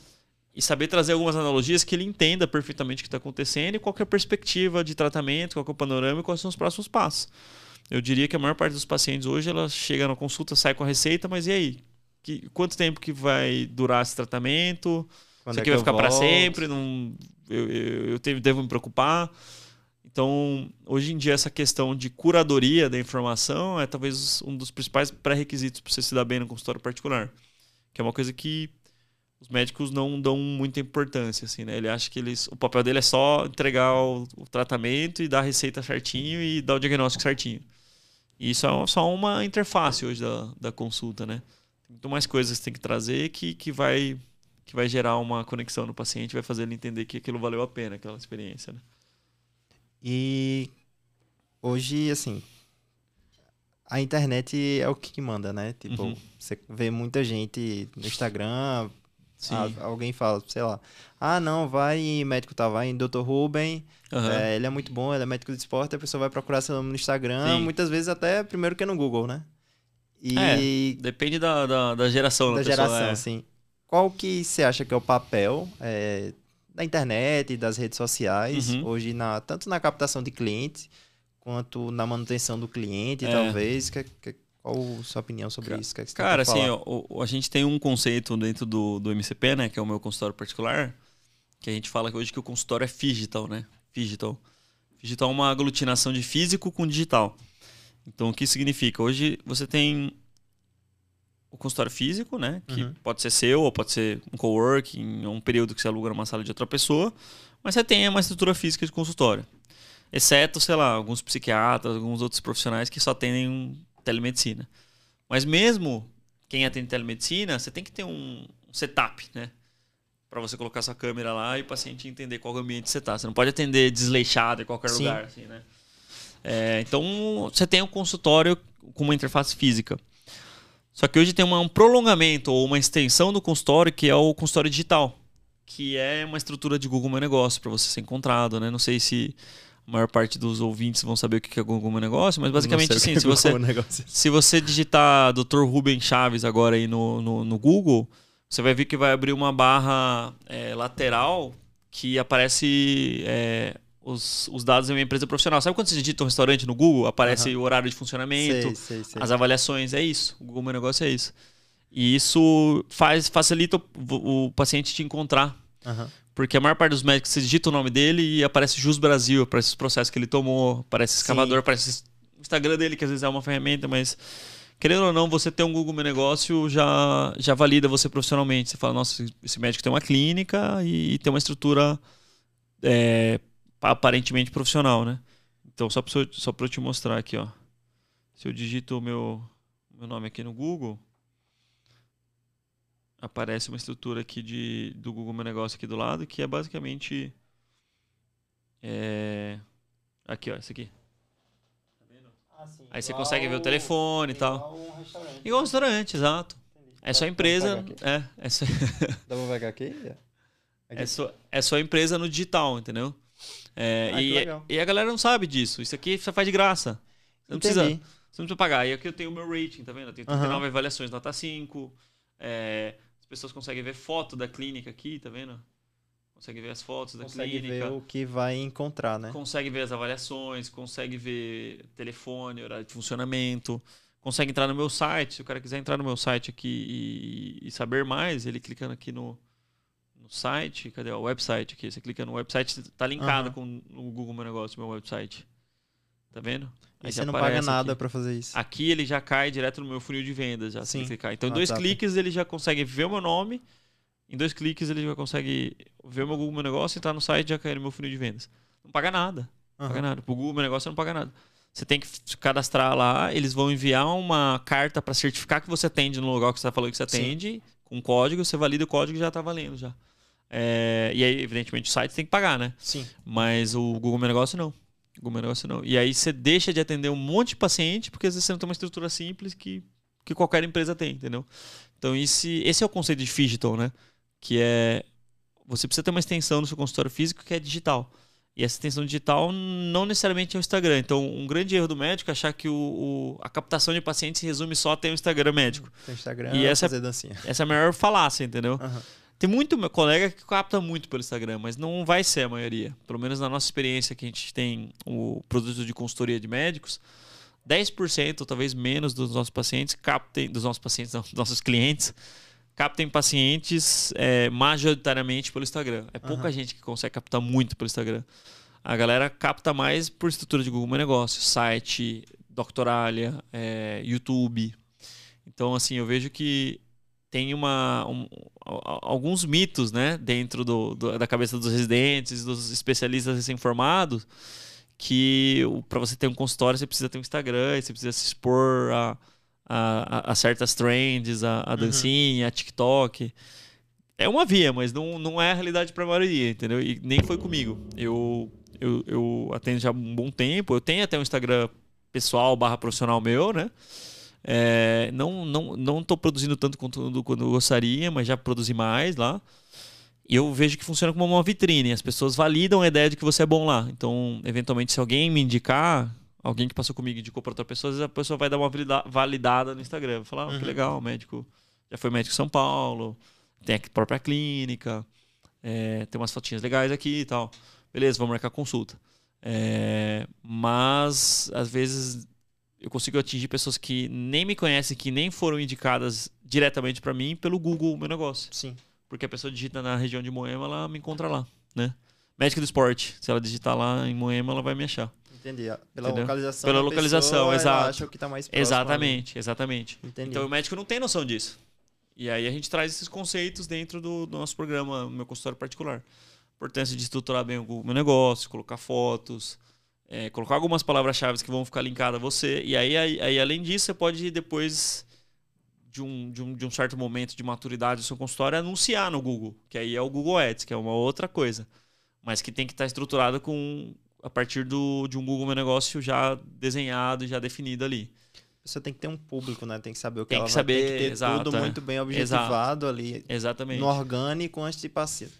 e saber trazer algumas analogias que ele entenda perfeitamente o que está acontecendo e qual é a perspectiva de tratamento, qual é o panorama e quais são os próximos passos. Eu diria que a maior parte dos pacientes hoje ela chega na consulta, sai com a receita, mas e aí? Que, quanto tempo que vai durar esse tratamento? Quando Isso é aqui que vai ficar para sempre? Não, eu, eu, eu tenho- devo me preocupar? Então, hoje em dia, essa questão de curadoria da informação é talvez um dos principais pré-requisitos para você se dar bem no consultório particular. Que é uma coisa que os médicos não dão muita importância, assim, né? Ele acha que eles, o papel dele é só entregar o, o tratamento e dar a receita certinho e dar o diagnóstico certinho. E isso é só uma interface hoje da, da consulta, né? Tem muito mais coisas que tem que trazer que, que, vai, que vai gerar uma conexão no paciente, vai fazer ele entender que aquilo valeu a pena, aquela experiência, né? E hoje, assim, a internet é o que manda, né? Tipo, uhum. você vê muita gente no Instagram, a, alguém fala, sei lá, ah, não, vai em médico tá, vai em Dr. Ruben, uhum. é, ele é muito bom, ele é médico de esporte, a pessoa vai procurar seu nome no Instagram, Sim. muitas vezes até primeiro que no Google, né? E... É, depende da, da, da geração da, da geração, é. sim. Qual que você acha que é o papel é, da internet, das redes sociais, uhum. hoje, na, tanto na captação de clientes, quanto na manutenção do cliente, é. talvez, que, que qual a sua opinião sobre isso? Que é que Cara, assim, ó, a gente tem um conceito dentro do, do MCP, né? Que é o meu consultório particular, que a gente fala que hoje que o consultório é digital, né? Digital. Digital é uma aglutinação de físico com digital. Então, o que significa? Hoje você tem o consultório físico, né? Que uhum. pode ser seu ou pode ser um coworking, um período que você aluga numa sala de outra pessoa. Mas você tem uma estrutura física de consultório. Exceto, sei lá, alguns psiquiatras, alguns outros profissionais que só têm telemedicina. Mas mesmo quem atende telemedicina, você tem que ter um setup, né? Para você colocar sua câmera lá e o paciente entender qual ambiente você está. Você não pode atender desleixado em qualquer Sim. lugar, assim, né? É, então, você tem um consultório com uma interface física. Só que hoje tem uma, um prolongamento ou uma extensão do consultório que é o consultório digital, que é uma estrutura de Google Meu Negócio para você ser encontrado, né? Não sei se a maior parte dos ouvintes vão saber o que é Google Meu Negócio, mas basicamente assim, é se você, [laughs] se você digitar Dr. Rubem Chaves agora aí no, no, no, Google, você vai ver que vai abrir uma barra é, lateral que aparece é, os, os dados de uma empresa profissional. Sabe quando você digita um restaurante no Google, aparece uhum. o horário de funcionamento, sei, sei, sei. as avaliações, é isso. O Google Meu Negócio é isso. E isso faz, facilita o, o paciente te encontrar. Uhum. Porque a maior parte dos médicos você digita o nome dele e aparece Jus Brasil, aparece os processos que ele tomou, aparece escavador, Sim. aparece o Instagram dele, que às vezes é uma ferramenta, mas querendo ou não, você ter um Google Meu Negócio já, já valida você profissionalmente. Você fala, nossa, esse médico tem uma clínica e, e tem uma estrutura é, aparentemente profissional, né? Então, só para só eu te mostrar aqui, ó. Se eu digito o meu, meu nome aqui no Google, aparece uma estrutura aqui de, do Google Meu Negócio aqui do lado, que é basicamente. É, aqui, ó, isso aqui. Ah, sim, Aí você consegue ver o telefone e tal. Um restaurante. Igual um restaurante, exato. É só empresa. É, é só... Dá pra pegar aqui? aqui? [laughs] É, só, é só empresa no digital, entendeu? É, ah, e, e, a galera não sabe disso. Isso aqui você faz de graça. Você não, precisa, você não precisa pagar. E aqui eu tenho o meu rating, tá vendo? Eu tenho 39 uhum. avaliações, nota 5. É, pessoas conseguem ver foto da clínica aqui, tá vendo? Consegue ver as fotos da consegue clínica. Consegue ver o que vai encontrar, né? Consegue ver as avaliações, consegue ver telefone, horário de funcionamento. Consegue entrar no meu site. Se o cara quiser entrar no meu site aqui e, e saber mais, ele clicando aqui no, no site. Cadê o website aqui? Você clica no website, tá linkado uhum. com o Google Meu Negócio, meu website. Tá vendo? Aí você não paga nada para fazer isso. Aqui ele já cai direto no meu funil de vendas, já Sim. clicar. Então, em dois cliques ele já consegue ver o meu nome. Em dois cliques ele já consegue ver o meu Google Meu Negócio, entrar no site e já cair no meu funil de vendas. Não paga nada. Não uhum. paga nada. Pro Google Meu Negócio você não paga nada. Você tem que cadastrar lá, eles vão enviar uma carta para certificar que você atende no lugar que você está falando que você atende, Sim. com código, você valida o código e já está valendo já. É, e aí, evidentemente, o site tem que pagar, né? Sim. Mas o Google Meu Negócio não. Algum negócio não. E aí você deixa de atender um monte de paciente porque às vezes você não tem uma estrutura simples que, que qualquer empresa tem, entendeu? Então esse, esse é o conceito de digital, né? Que é você precisa ter uma extensão no seu consultório físico que é digital. E essa extensão digital não necessariamente é o Instagram. Então, um grande erro do médico é achar que o, o a captação de pacientes se resume só a ter um Instagram médico. Tem Instagram, e essa, fazer dancinha. essa é a maior falácia, entendeu? Uhum. Tem muito meu colega que capta muito pelo Instagram, mas não vai ser a maioria. Pelo menos na nossa experiência que a gente tem o produto de consultoria de médicos, 10% ou talvez menos dos nossos pacientes captem, dos nossos pacientes, não, dos nossos clientes, captem pacientes é, majoritariamente pelo Instagram. É pouca uhum. gente que consegue captar muito pelo Instagram. A galera capta mais por estrutura de Google Meu Negócio, site, Doctoralia, é, YouTube. Então, assim, eu vejo que tem uma, um, alguns mitos né, dentro do, do, da cabeça dos residentes, dos especialistas recém-formados, que para você ter um consultório você precisa ter um Instagram, você precisa se expor a, a, a certas trends, a, a uhum. dancinha, uhum. a TikTok. É uma via, mas não, não é a realidade para a maioria, entendeu? E nem foi comigo. Eu, eu, eu atendo já há um bom tempo, eu tenho até um Instagram pessoal barra profissional meu, né? É, não não não estou produzindo tanto conteúdo quanto eu gostaria, mas já produzi mais lá. E eu vejo que funciona como uma vitrine. As pessoas validam a ideia de que você é bom lá. Então, eventualmente, se alguém me indicar, alguém que passou comigo indicou para outra pessoa, a pessoa vai dar uma validada no Instagram. Vai falar, oh, que uhum. legal, médico já foi médico em São Paulo, tem a própria clínica, é, tem umas fotinhas legais aqui e tal. Beleza, vamos marcar consulta. É, mas, às vezes, eu consigo atingir pessoas que nem me conhecem, que nem foram indicadas diretamente para mim pelo Google o meu negócio. Sim. Porque a pessoa digita na região de Moema, ela me encontra lá, né? Médica do esporte, se ela digitar lá em Moema, ela vai me achar. Entendi. Pela Entendeu? localização. Pela localização, pessoa, exato. Acha que tá mais próximo exatamente, ali. exatamente. Entendi. Então o médico não tem noção disso. E aí a gente traz esses conceitos dentro do, do nosso programa, no meu consultório particular. Importância de estruturar bem o meu negócio, colocar fotos, é, colocar algumas palavras-chave que vão ficar linkadas a você. E aí, aí, aí, além disso, você pode depois de um, de, um, de um certo momento de maturidade do seu consultório anunciar no Google, que aí é o Google Ads, que é uma outra coisa. Mas que tem que estar estruturado com a partir do, de um Google Meu Negócio já desenhado e já definido ali. Você tem que ter um público, né? Tem que saber o que tem ela que saber, vai, tem que ter exato, tudo é. muito bem objetivado exato. ali. Exatamente. No orgânico antes de partir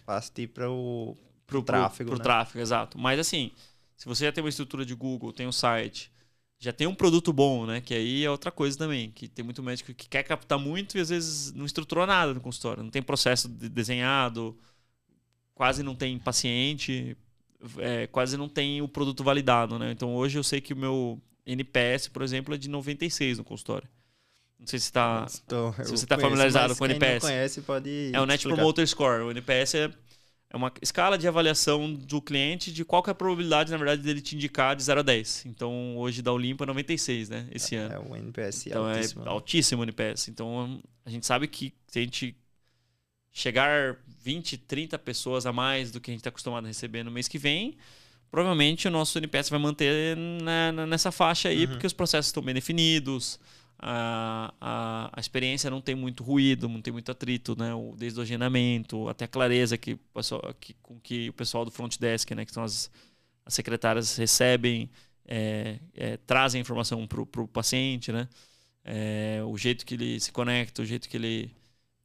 para o pro, tráfego. Pro, né? tráfego, exato. Mas assim, se você já tem uma estrutura de Google, tem um site, já tem um produto bom, né? Que aí é outra coisa também. Que tem muito médico que quer captar muito e às vezes não estruturou nada no consultório. Não tem processo de desenhado, quase não tem paciente, é, quase não tem o produto validado, né? Então hoje eu sei que o meu NPS, por exemplo, é de 96 no consultório. Não sei se, tá, Estou, se você está familiarizado com o NPS. Não conhece, pode é o Net Promoter Score. O NPS é é uma escala de avaliação do cliente de qual é a probabilidade, na verdade, dele te indicar de 0 a 10. Então, hoje da Olimpo é 96, né? Esse é, ano. É o NPS então, altíssimo. é altíssimo o NPS. Então, a gente sabe que se a gente chegar 20, 30 pessoas a mais do que a gente está acostumado a receber no mês que vem, provavelmente o nosso NPS vai manter na, nessa faixa aí, uhum. porque os processos estão bem definidos, a, a, a, experiência não tem muito ruído, não tem muito atrito, né? O, desde o agendamento até a clareza que, que, com que o pessoal do front desk, né? que são as, as secretárias, recebem, é, é, trazem a informação para o paciente, né? É, o jeito que ele se conecta, o jeito que ele,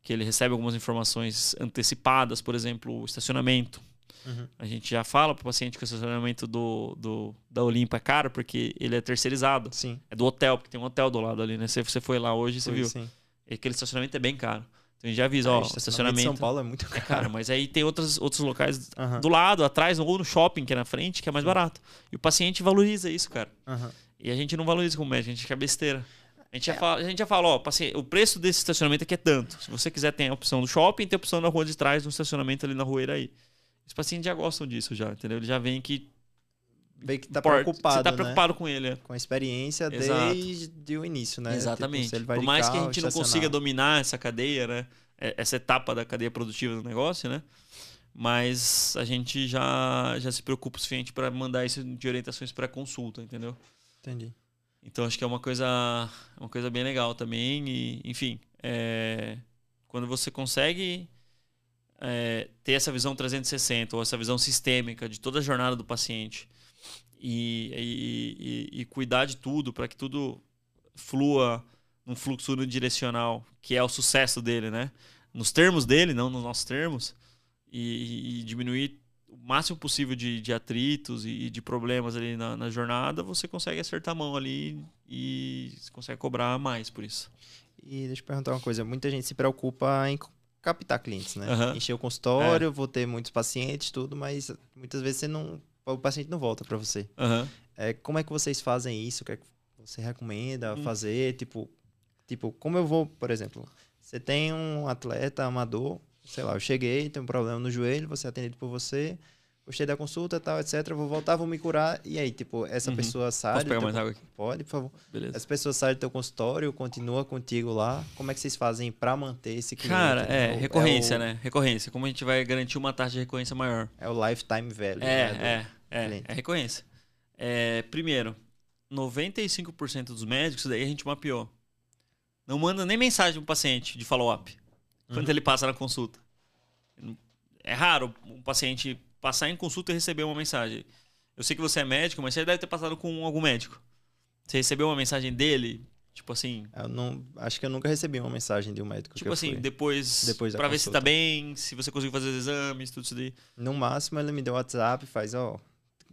que ele recebe algumas informações antecipadas, por exemplo, o estacionamento. Uhum. A gente já fala para o paciente que o estacionamento do, do, da Olimpo é caro porque ele é terceirizado. Sim. É do hotel, porque tem um hotel do lado ali, né? Você, você foi lá hoje, você foi, viu. Sim. E aquele estacionamento é bem caro. Então a gente já avisa, é, ó, o estacionamento. São Paulo é muito caro. É caro, mas aí tem outros, outros locais uhum. do lado, atrás, ou no shopping, que é na frente, que é mais barato. E o paciente valoriza isso, cara. Uhum. E a gente não valoriza como médico, a gente quer besteira. A gente, é. já fala, a gente já fala, ó, paciente, o preço desse estacionamento aqui é tanto. Se você quiser, tem a opção do shopping, tem a opção da rua de trás, no estacionamento ali na rua aí. Os pacientes já gostam disso já, entendeu? Ele já vem que Vem que tá preocupado, Você tá né? preocupado com ele. É. Com a experiência Exato. desde o início, né? Exatamente. Tipo, Por mais que a gente não consiga dominar essa cadeia, né? É, essa etapa da cadeia produtiva do negócio, né? Mas a gente já, já se preocupa o suficiente para mandar isso de orientações para consulta, entendeu? Entendi. Então acho que é uma coisa, uma coisa bem legal também. E, enfim, é, quando você consegue é, ter essa visão 360 ou essa visão sistêmica de toda a jornada do paciente e, e, e, e cuidar de tudo para que tudo flua num fluxo unidirecional, que é o sucesso dele, né? Nos termos dele, não nos nossos termos, e, diminuir o máximo possível de, de atritos e, de problemas ali na, na, jornada, você consegue acertar a mão ali e consegue cobrar mais por isso. E deixa eu perguntar uma coisa: muita gente se preocupa em captar clientes, né? Uhum. Encher o consultório, é. vou ter muitos pacientes, tudo, mas muitas vezes você não, o paciente não volta para você. Uhum. É, como é que vocês fazem isso? O que é que você recomenda hum. fazer? Tipo, tipo, como eu vou, por exemplo, você tem um atleta amador, sei lá, eu cheguei, tem um problema no joelho, você é atendido por você, gostei da consulta, tal, etc. Vou voltar, vou me curar. E aí, tipo, essa Uhum. pessoa sai. Posso pegar teu- mais água aqui? Pode, por favor. Beleza. Essa pessoa sai do teu consultório, continua contigo lá. Como é que vocês fazem pra manter esse cliente? Cara, é, o- recorrência, o- né? Recorrência. Como a gente vai garantir uma taxa de recorrência maior? É o lifetime value. né, É, do- é, é, é recorrência. É, primeiro, 95% dos médicos, daí a gente mapeou. Não manda nem mensagem pro paciente de follow-up quando Uhum. ele passa na consulta. É raro um paciente passar em consulta e receber uma mensagem. Eu sei que você é médico, mas você deve ter passado com algum médico. Você recebeu uma mensagem dele, tipo assim, Eu não, acho que eu nunca recebi uma mensagem de um médico. tipo assim, fui. depois, Depois da pra ver se consulta. tá bem, se você conseguiu fazer os exames, tudo isso daí. No máximo, ele me deu WhatsApp e faz, ó.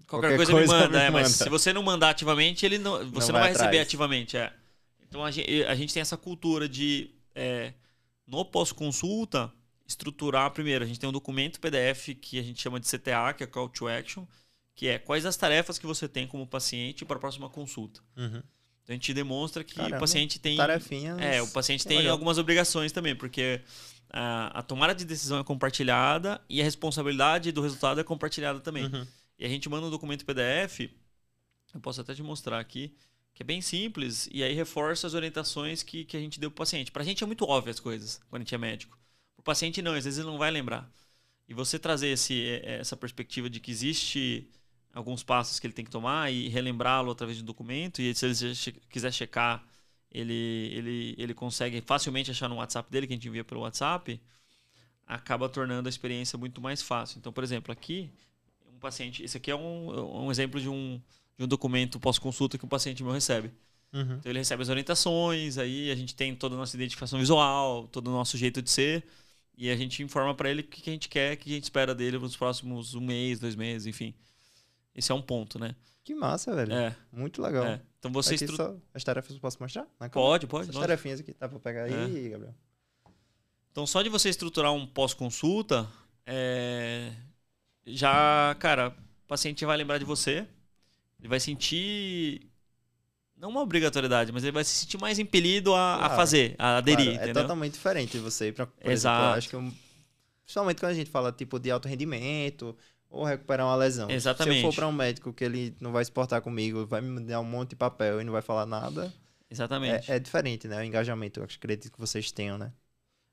Qualquer, Qualquer coisa, coisa me manda, me é, mas manda. se você não mandar ativamente, ele não, você não, vai vai, receber ativamente, é. Então a gente, a gente tem essa cultura de é, no pós-consulta estruturar primeiro, a gente tem um documento PDF que a gente chama de CTA, que é Call to Action, que é quais as tarefas que você tem como paciente para a próxima consulta. Uhum. Então a gente demonstra que Caramba, o paciente tem Tarefinha. é, o paciente tem legal. algumas obrigações também, porque a, a tomada de decisão é compartilhada e a responsabilidade do resultado é compartilhada também. Uhum. E a gente manda um documento PDF, eu posso até te mostrar aqui, que é bem simples, e aí reforça as orientações que, que a gente deu pro paciente. Pra gente é muito óbvio as coisas, quando a gente é médico. Pro paciente não, às vezes ele não vai lembrar. E você trazer esse, eh, essa perspectiva de que existe alguns passos que ele tem que tomar e relembrá-lo através de um documento, e se ele quiser checar, ele, ele, ele consegue facilmente achar no WhatsApp dele, que a gente envia pelo WhatsApp, acaba tornando a experiência muito mais fácil. Então, por exemplo, aqui, um paciente. Esse aqui é um, um exemplo de um, de um documento pós-consulta que um paciente meu recebe. Uhum. Então ele recebe as orientações, aí a gente tem toda a nossa identificação visual, todo o nosso jeito de ser, e a gente informa para ele o que que a gente quer, o que a gente espera dele nos próximos um mês, dois meses, enfim. Esse é um ponto, né? Que massa, velho. É, Muito legal. é. Então você Aqui estru... só as tarefas eu posso mostrar? Na? Pode, pode. Lógico. tarefinhas aqui, tá pra pegar aí, Gabriel? Então, só de você estruturar um pós-consulta, é, já, cara, o paciente vai lembrar de você, ele vai sentir, não uma obrigatoriedade, mas ele vai se sentir mais impelido a, a Claro. fazer, a aderir, Claro, é totalmente diferente você ir exemplo, Exato. eu acho que. um- Principalmente quando a gente fala tipo de alto rendimento ou recuperar uma lesão. Se eu Exatamente. for pra um médico que ele não vai se portar comigo, vai me dar um monte de papel e não vai falar nada, Exatamente, é, é diferente, né? O engajamento, eu acredito que vocês tenham, né?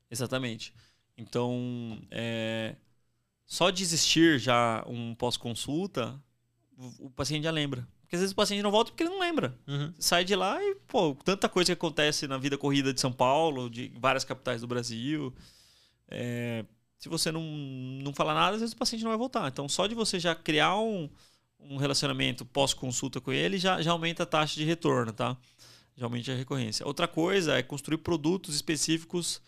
exatamente. Então, é, só de existir já um pós-consulta, o paciente já lembra. Porque às vezes o paciente não volta porque ele não lembra. Uhum. sai de lá e, pô, tanta coisa que acontece na vida corrida de São Paulo, de várias capitais do Brasil. É, se você não, não falar nada, às vezes o paciente não vai voltar. Então, só de você já criar um, um relacionamento pós-consulta com ele, já, já aumenta a taxa de retorno, tá? Já aumenta a recorrência. Outra coisa é construir produtos específicos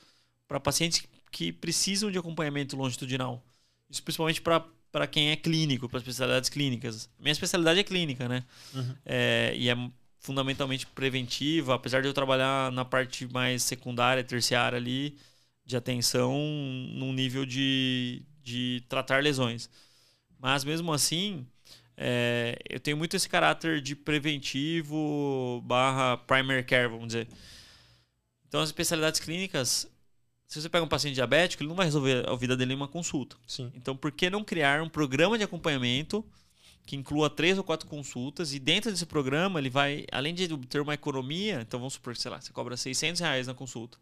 para pacientes que precisam de acompanhamento longitudinal. Isso principalmente para quem é clínico, para especialidades clínicas. Minha especialidade é clínica, né? Uhum. É, e é fundamentalmente preventiva, apesar de eu trabalhar na parte mais secundária, terciária ali, de atenção num nível de, de tratar lesões. Mas mesmo assim, é, eu tenho muito esse caráter de preventivo barra primary care, vamos dizer. Então as especialidades clínicas, se você pega um paciente diabético, ele não vai resolver a vida dele em uma consulta. Sim. Então, por que não criar um programa de acompanhamento que inclua três ou quatro consultas e dentro desse programa ele vai, além de ter uma economia, então vamos supor que, sei lá, você cobra 600 reais na consulta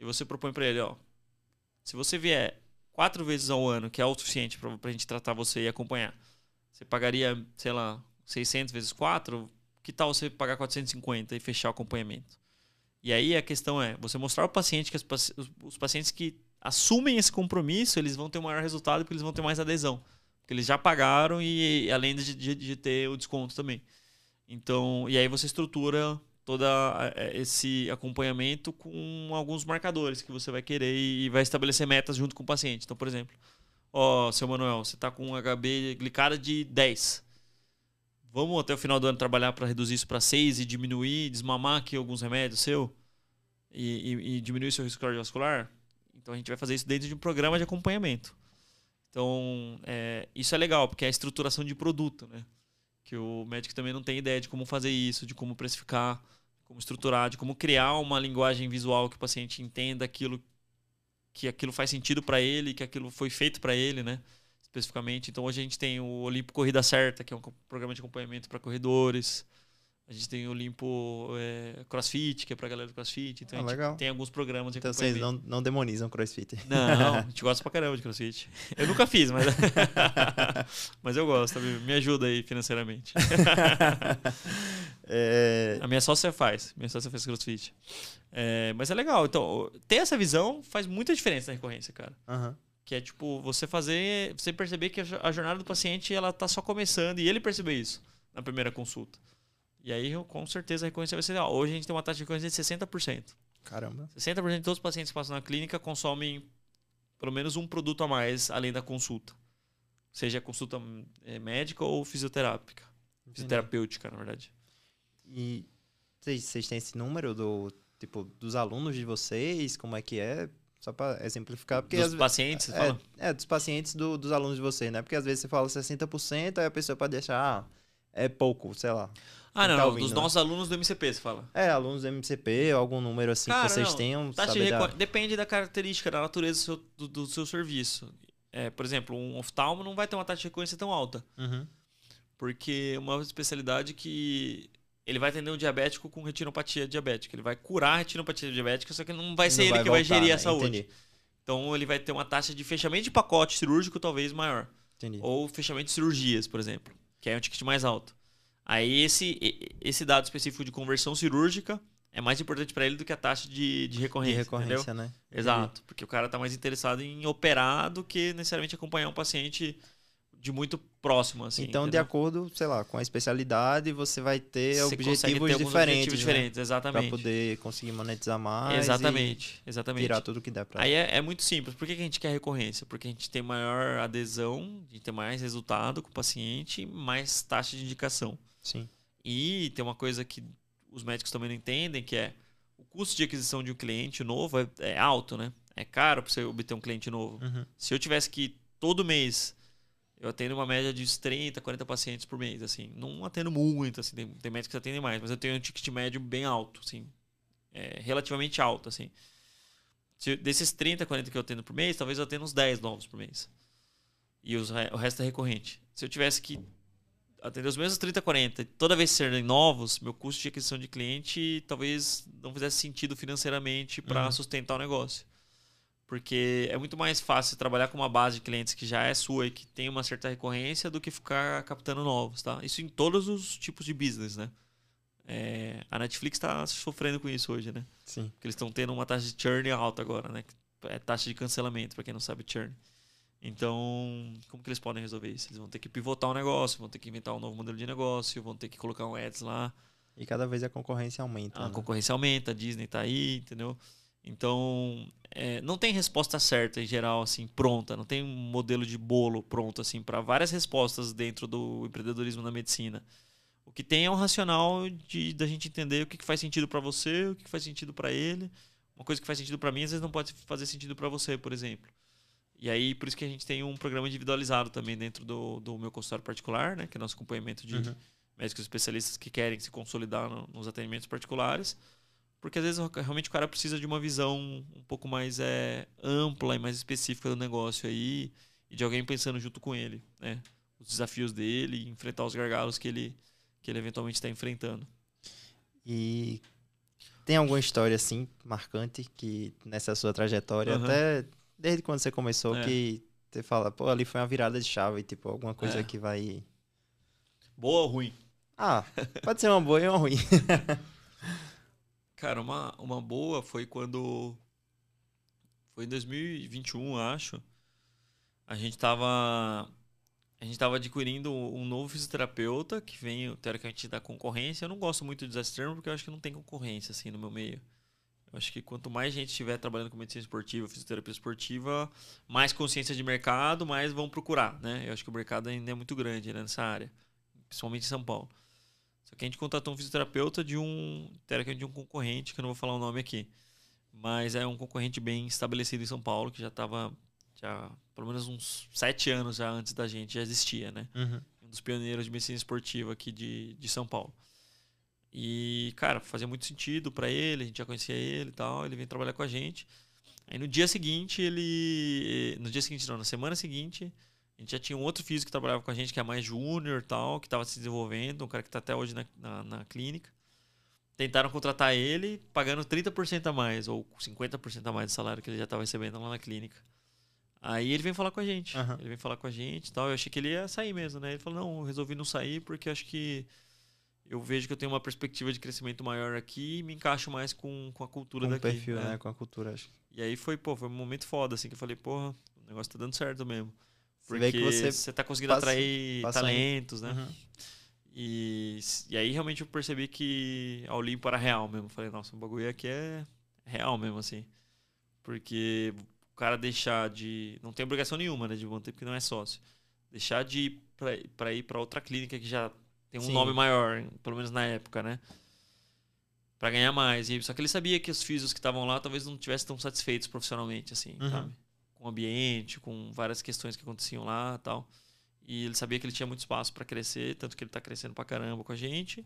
e você propõe para ele, ó, se você vier quatro vezes ao ano, que é o suficiente para a gente tratar você e acompanhar, você pagaria, sei lá, 600 vezes 4, que tal você pagar 450 e fechar o acompanhamento? E aí a questão é, você mostrar ao paciente que as os, pacientes que assumem esse compromisso, eles vão ter um maior resultado porque eles vão ter mais adesão. Porque eles já pagaram e além de, de, de ter o desconto também. Então, e aí você estrutura todo esse acompanhamento com alguns marcadores que você vai querer e vai estabelecer metas junto com o paciente. Então, por exemplo, ó, seu Manuel, você está com um HB glicada de 10. Vamos até o final do ano trabalhar para reduzir isso para 6 e diminuir, desmamar aqui alguns remédios seu e, e, e diminuir seu risco cardiovascular? Então a gente vai fazer isso dentro de um programa de acompanhamento. Então, é, isso é legal, porque é a estruturação de produto, né? Que o médico também não tem ideia de como fazer isso, de como precificar, como estruturar, de como criar uma linguagem visual que o paciente entenda aquilo que aquilo faz sentido para ele, que aquilo foi feito para ele, né? Especificamente. Então hoje a gente tem o Olimpo Corrida Certa, que é um programa de acompanhamento para corredores. A gente tem o Limpo é, CrossFit, que é pra galera do CrossFit. Então Ah, a gente legal. tem alguns programas de Então vocês não, não demonizam crossfit. Não, [laughs] a gente gosta pra caramba de CrossFit. Eu nunca fiz, mas. [laughs] mas eu gosto, sabe? me ajuda aí financeiramente. [laughs] É, A minha sócia faz. Minha sócia faz CrossFit. É, mas é legal. Então, ter essa visão faz muita diferença na recorrência, cara. aham. Que é tipo, você fazer. Você perceber que a jo- a jornada do paciente ela tá só começando e ele perceber isso na primeira consulta. E aí, com certeza, a recorrência vai ser. Ó, hoje a gente tem uma taxa de recorrência de 60%. Caramba. 60% de todos os pacientes que passam na clínica consomem pelo menos um produto a mais além da consulta. Seja consulta eh, médica ou fisioterápica. Fisioterapêutica, na verdade. E vocês, vocês têm esse número do tipo dos alunos de vocês? Como é que é? Só para exemplificar, porque Dos às pacientes, você é, fala? é, dos pacientes do- dos alunos de vocês, né? Porque às vezes você fala 60%, aí a pessoa pode achar, ah, é pouco, sei lá. Ah, não, tá não, ouvindo, dos né? nossos alunos do MCP, você fala. É, alunos do MCP, algum número assim Cara, que vocês não. tenham, Taxa de saber da- Depende da característica, da natureza do seu, do, do seu serviço. É, por exemplo, um oftalmo não vai ter uma taxa de recorrência tão alta. Uhum. Porque é uma especialidade que ele vai atender um diabético com retinopatia diabética. Ele vai curar a retinopatia diabética, só que não vai ser Não ele que vai voltar, gerir né? a saúde. Entendi, Então ele vai ter uma taxa de fechamento de pacote cirúrgico talvez maior. entendi. Ou fechamento de cirurgias, por exemplo, que é um ticket mais alto. Aí esse, esse dado específico de conversão cirúrgica é mais importante para ele do que a taxa de, de De recorrência. recorrência, entendeu? né? Exato, porque o cara está mais interessado em operar do que necessariamente acompanhar um paciente de muito próximo. Assim, então, de entendeu? acordo, sei lá, com a especialidade, você vai ter Você objetivos ter diferentes, objetivos né? diferentes, Pra exatamente. poder conseguir monetizar mais exatamente, exatamente. tirar tudo que der pra Aí é, é muito simples. Por que, que a gente quer recorrência? Porque a gente tem maior adesão, a gente tem mais resultado com o paciente e mais taxa de indicação. Sim. E tem uma coisa que os médicos também não entendem, que é o custo de aquisição de um cliente novo é, é alto, né? É caro para você obter um cliente novo. Uhum. Se eu tivesse que todo mês eu atendo uma média de uns 30, 40 pacientes por mês, assim. Não atendo muito, assim, tem, tem médicos que atendem mais, mas eu tenho um ticket médio bem alto, assim. É, relativamente alto, assim. Se- desses 30, 40 que eu atendo por mês, talvez eu atenda uns 10 novos por mês. E os o resto é recorrente. Se eu tivesse que atender os mesmos 30, 40, e toda vez serem novos, meu custo de aquisição de cliente talvez não fizesse sentido financeiramente para Uhum. sustentar o negócio. Porque é muito mais fácil trabalhar com uma base de clientes que já é sua e que tem uma certa recorrência do que ficar captando novos, tá? Isso em todos os tipos de business, né? É, a Netflix está sofrendo com isso hoje, né? Sim. Porque eles estão tendo uma taxa de churn alta agora, né? É taxa de cancelamento, para quem não sabe churn. Então, como que eles podem resolver isso? Eles vão ter que pivotar o negócio, vão ter que inventar um novo modelo de negócio, vão ter que colocar um ads lá. E cada vez a concorrência aumenta. A né? concorrência aumenta, a Disney tá aí, entendeu? Então, é, não tem resposta certa em geral, assim, pronta. Não tem um modelo de bolo pronto, assim, para várias respostas dentro do empreendedorismo na medicina. O que tem é um racional de da gente entender o que, que faz sentido para você, o que, que faz sentido para ele. Uma coisa que faz sentido para mim, às vezes não pode fazer sentido para você, por exemplo. E aí, por isso que a gente tem um programa individualizado também dentro do, do meu consultório particular, né? Que é nosso acompanhamento de Uhum. médicos especialistas que querem se consolidar no- nos atendimentos particulares. Porque às vezes realmente o cara precisa de uma visão um pouco mais é, ampla e mais específica do negócio aí e de alguém pensando junto com ele, né? Os desafios dele enfrentar os gargalos que ele, que ele eventualmente está enfrentando. E tem alguma história assim marcante que nessa sua trajetória, Aham. até desde quando você começou, É. que você fala, pô, ali foi uma virada de chave, tipo, alguma coisa É. que vai. Boa ou ruim? Ah, pode ser uma boa e uma ruim. [laughs] Cara, uma, uma boa foi quando. Foi em 2021, acho. A gente tava. A gente tava adquirindo um novo fisioterapeuta que vem, teoricamente, da concorrência. Eu não gosto muito desse termo porque eu acho que não tem concorrência, assim, no meu meio. Eu acho que quanto mais gente estiver trabalhando com medicina esportiva, fisioterapia esportiva, mais consciência de mercado, mais vão procurar, né? Eu acho que o mercado ainda é muito grande né, nessa área, principalmente em São Paulo. Só que a gente contratou um fisioterapeuta de um, de um concorrente, que eu não vou falar o nome aqui. Mas é um concorrente bem estabelecido em São Paulo, que já estava, já, pelo menos uns sete anos já antes da gente, já existia, né? Uhum. um dos pioneiros de medicina esportiva aqui de, de São Paulo. E, cara, fazia muito sentido para ele, a gente já conhecia ele e tal, ele veio trabalhar com a gente. Aí no dia seguinte, ele. No dia seguinte, não, na semana seguinte, A gente já tinha um outro físico que trabalhava com a gente, que é mais júnior tal, que estava se desenvolvendo, um cara que está até hoje na, na, na, clínica. Tentaram contratar ele pagando 30% a mais, ou 50% a mais do salário que ele já estava recebendo lá na clínica. Aí ele vem falar com a gente. Uhum. Ele vem falar com a gente e tal. Eu achei que ele ia sair mesmo, né? Ele falou, não, eu resolvi não sair porque acho que eu vejo que eu tenho uma perspectiva de crescimento maior aqui e me encaixo mais com, com a cultura com daqui. Com o perfil, né? né? Com a cultura, acho. E aí foi, pô, foi um momento foda, assim, que eu falei, porra, o negócio tá dando certo mesmo. Porque você, você, tá conseguindo passa, atrair passa talentos, né? Uhum. E, e aí realmente eu percebi que a Olimpo era real mesmo. Falei, nossa, o bagulho aqui é real mesmo, assim. Porque o cara deixar de. Não tem obrigação nenhuma, né? De manter, porque não é sócio. Deixar de ir pra, pra ir pra outra clínica que já tem um Sim. nome maior, pelo menos na época, né? Pra ganhar mais. E, só que ele sabia que os físicos que estavam lá talvez não estivessem tão satisfeitos profissionalmente, assim, uhum. sabe? O ambiente, com várias questões que aconteciam lá tal. E ele sabia que ele tinha muito espaço para crescer, tanto que ele tá crescendo pra caramba com a gente.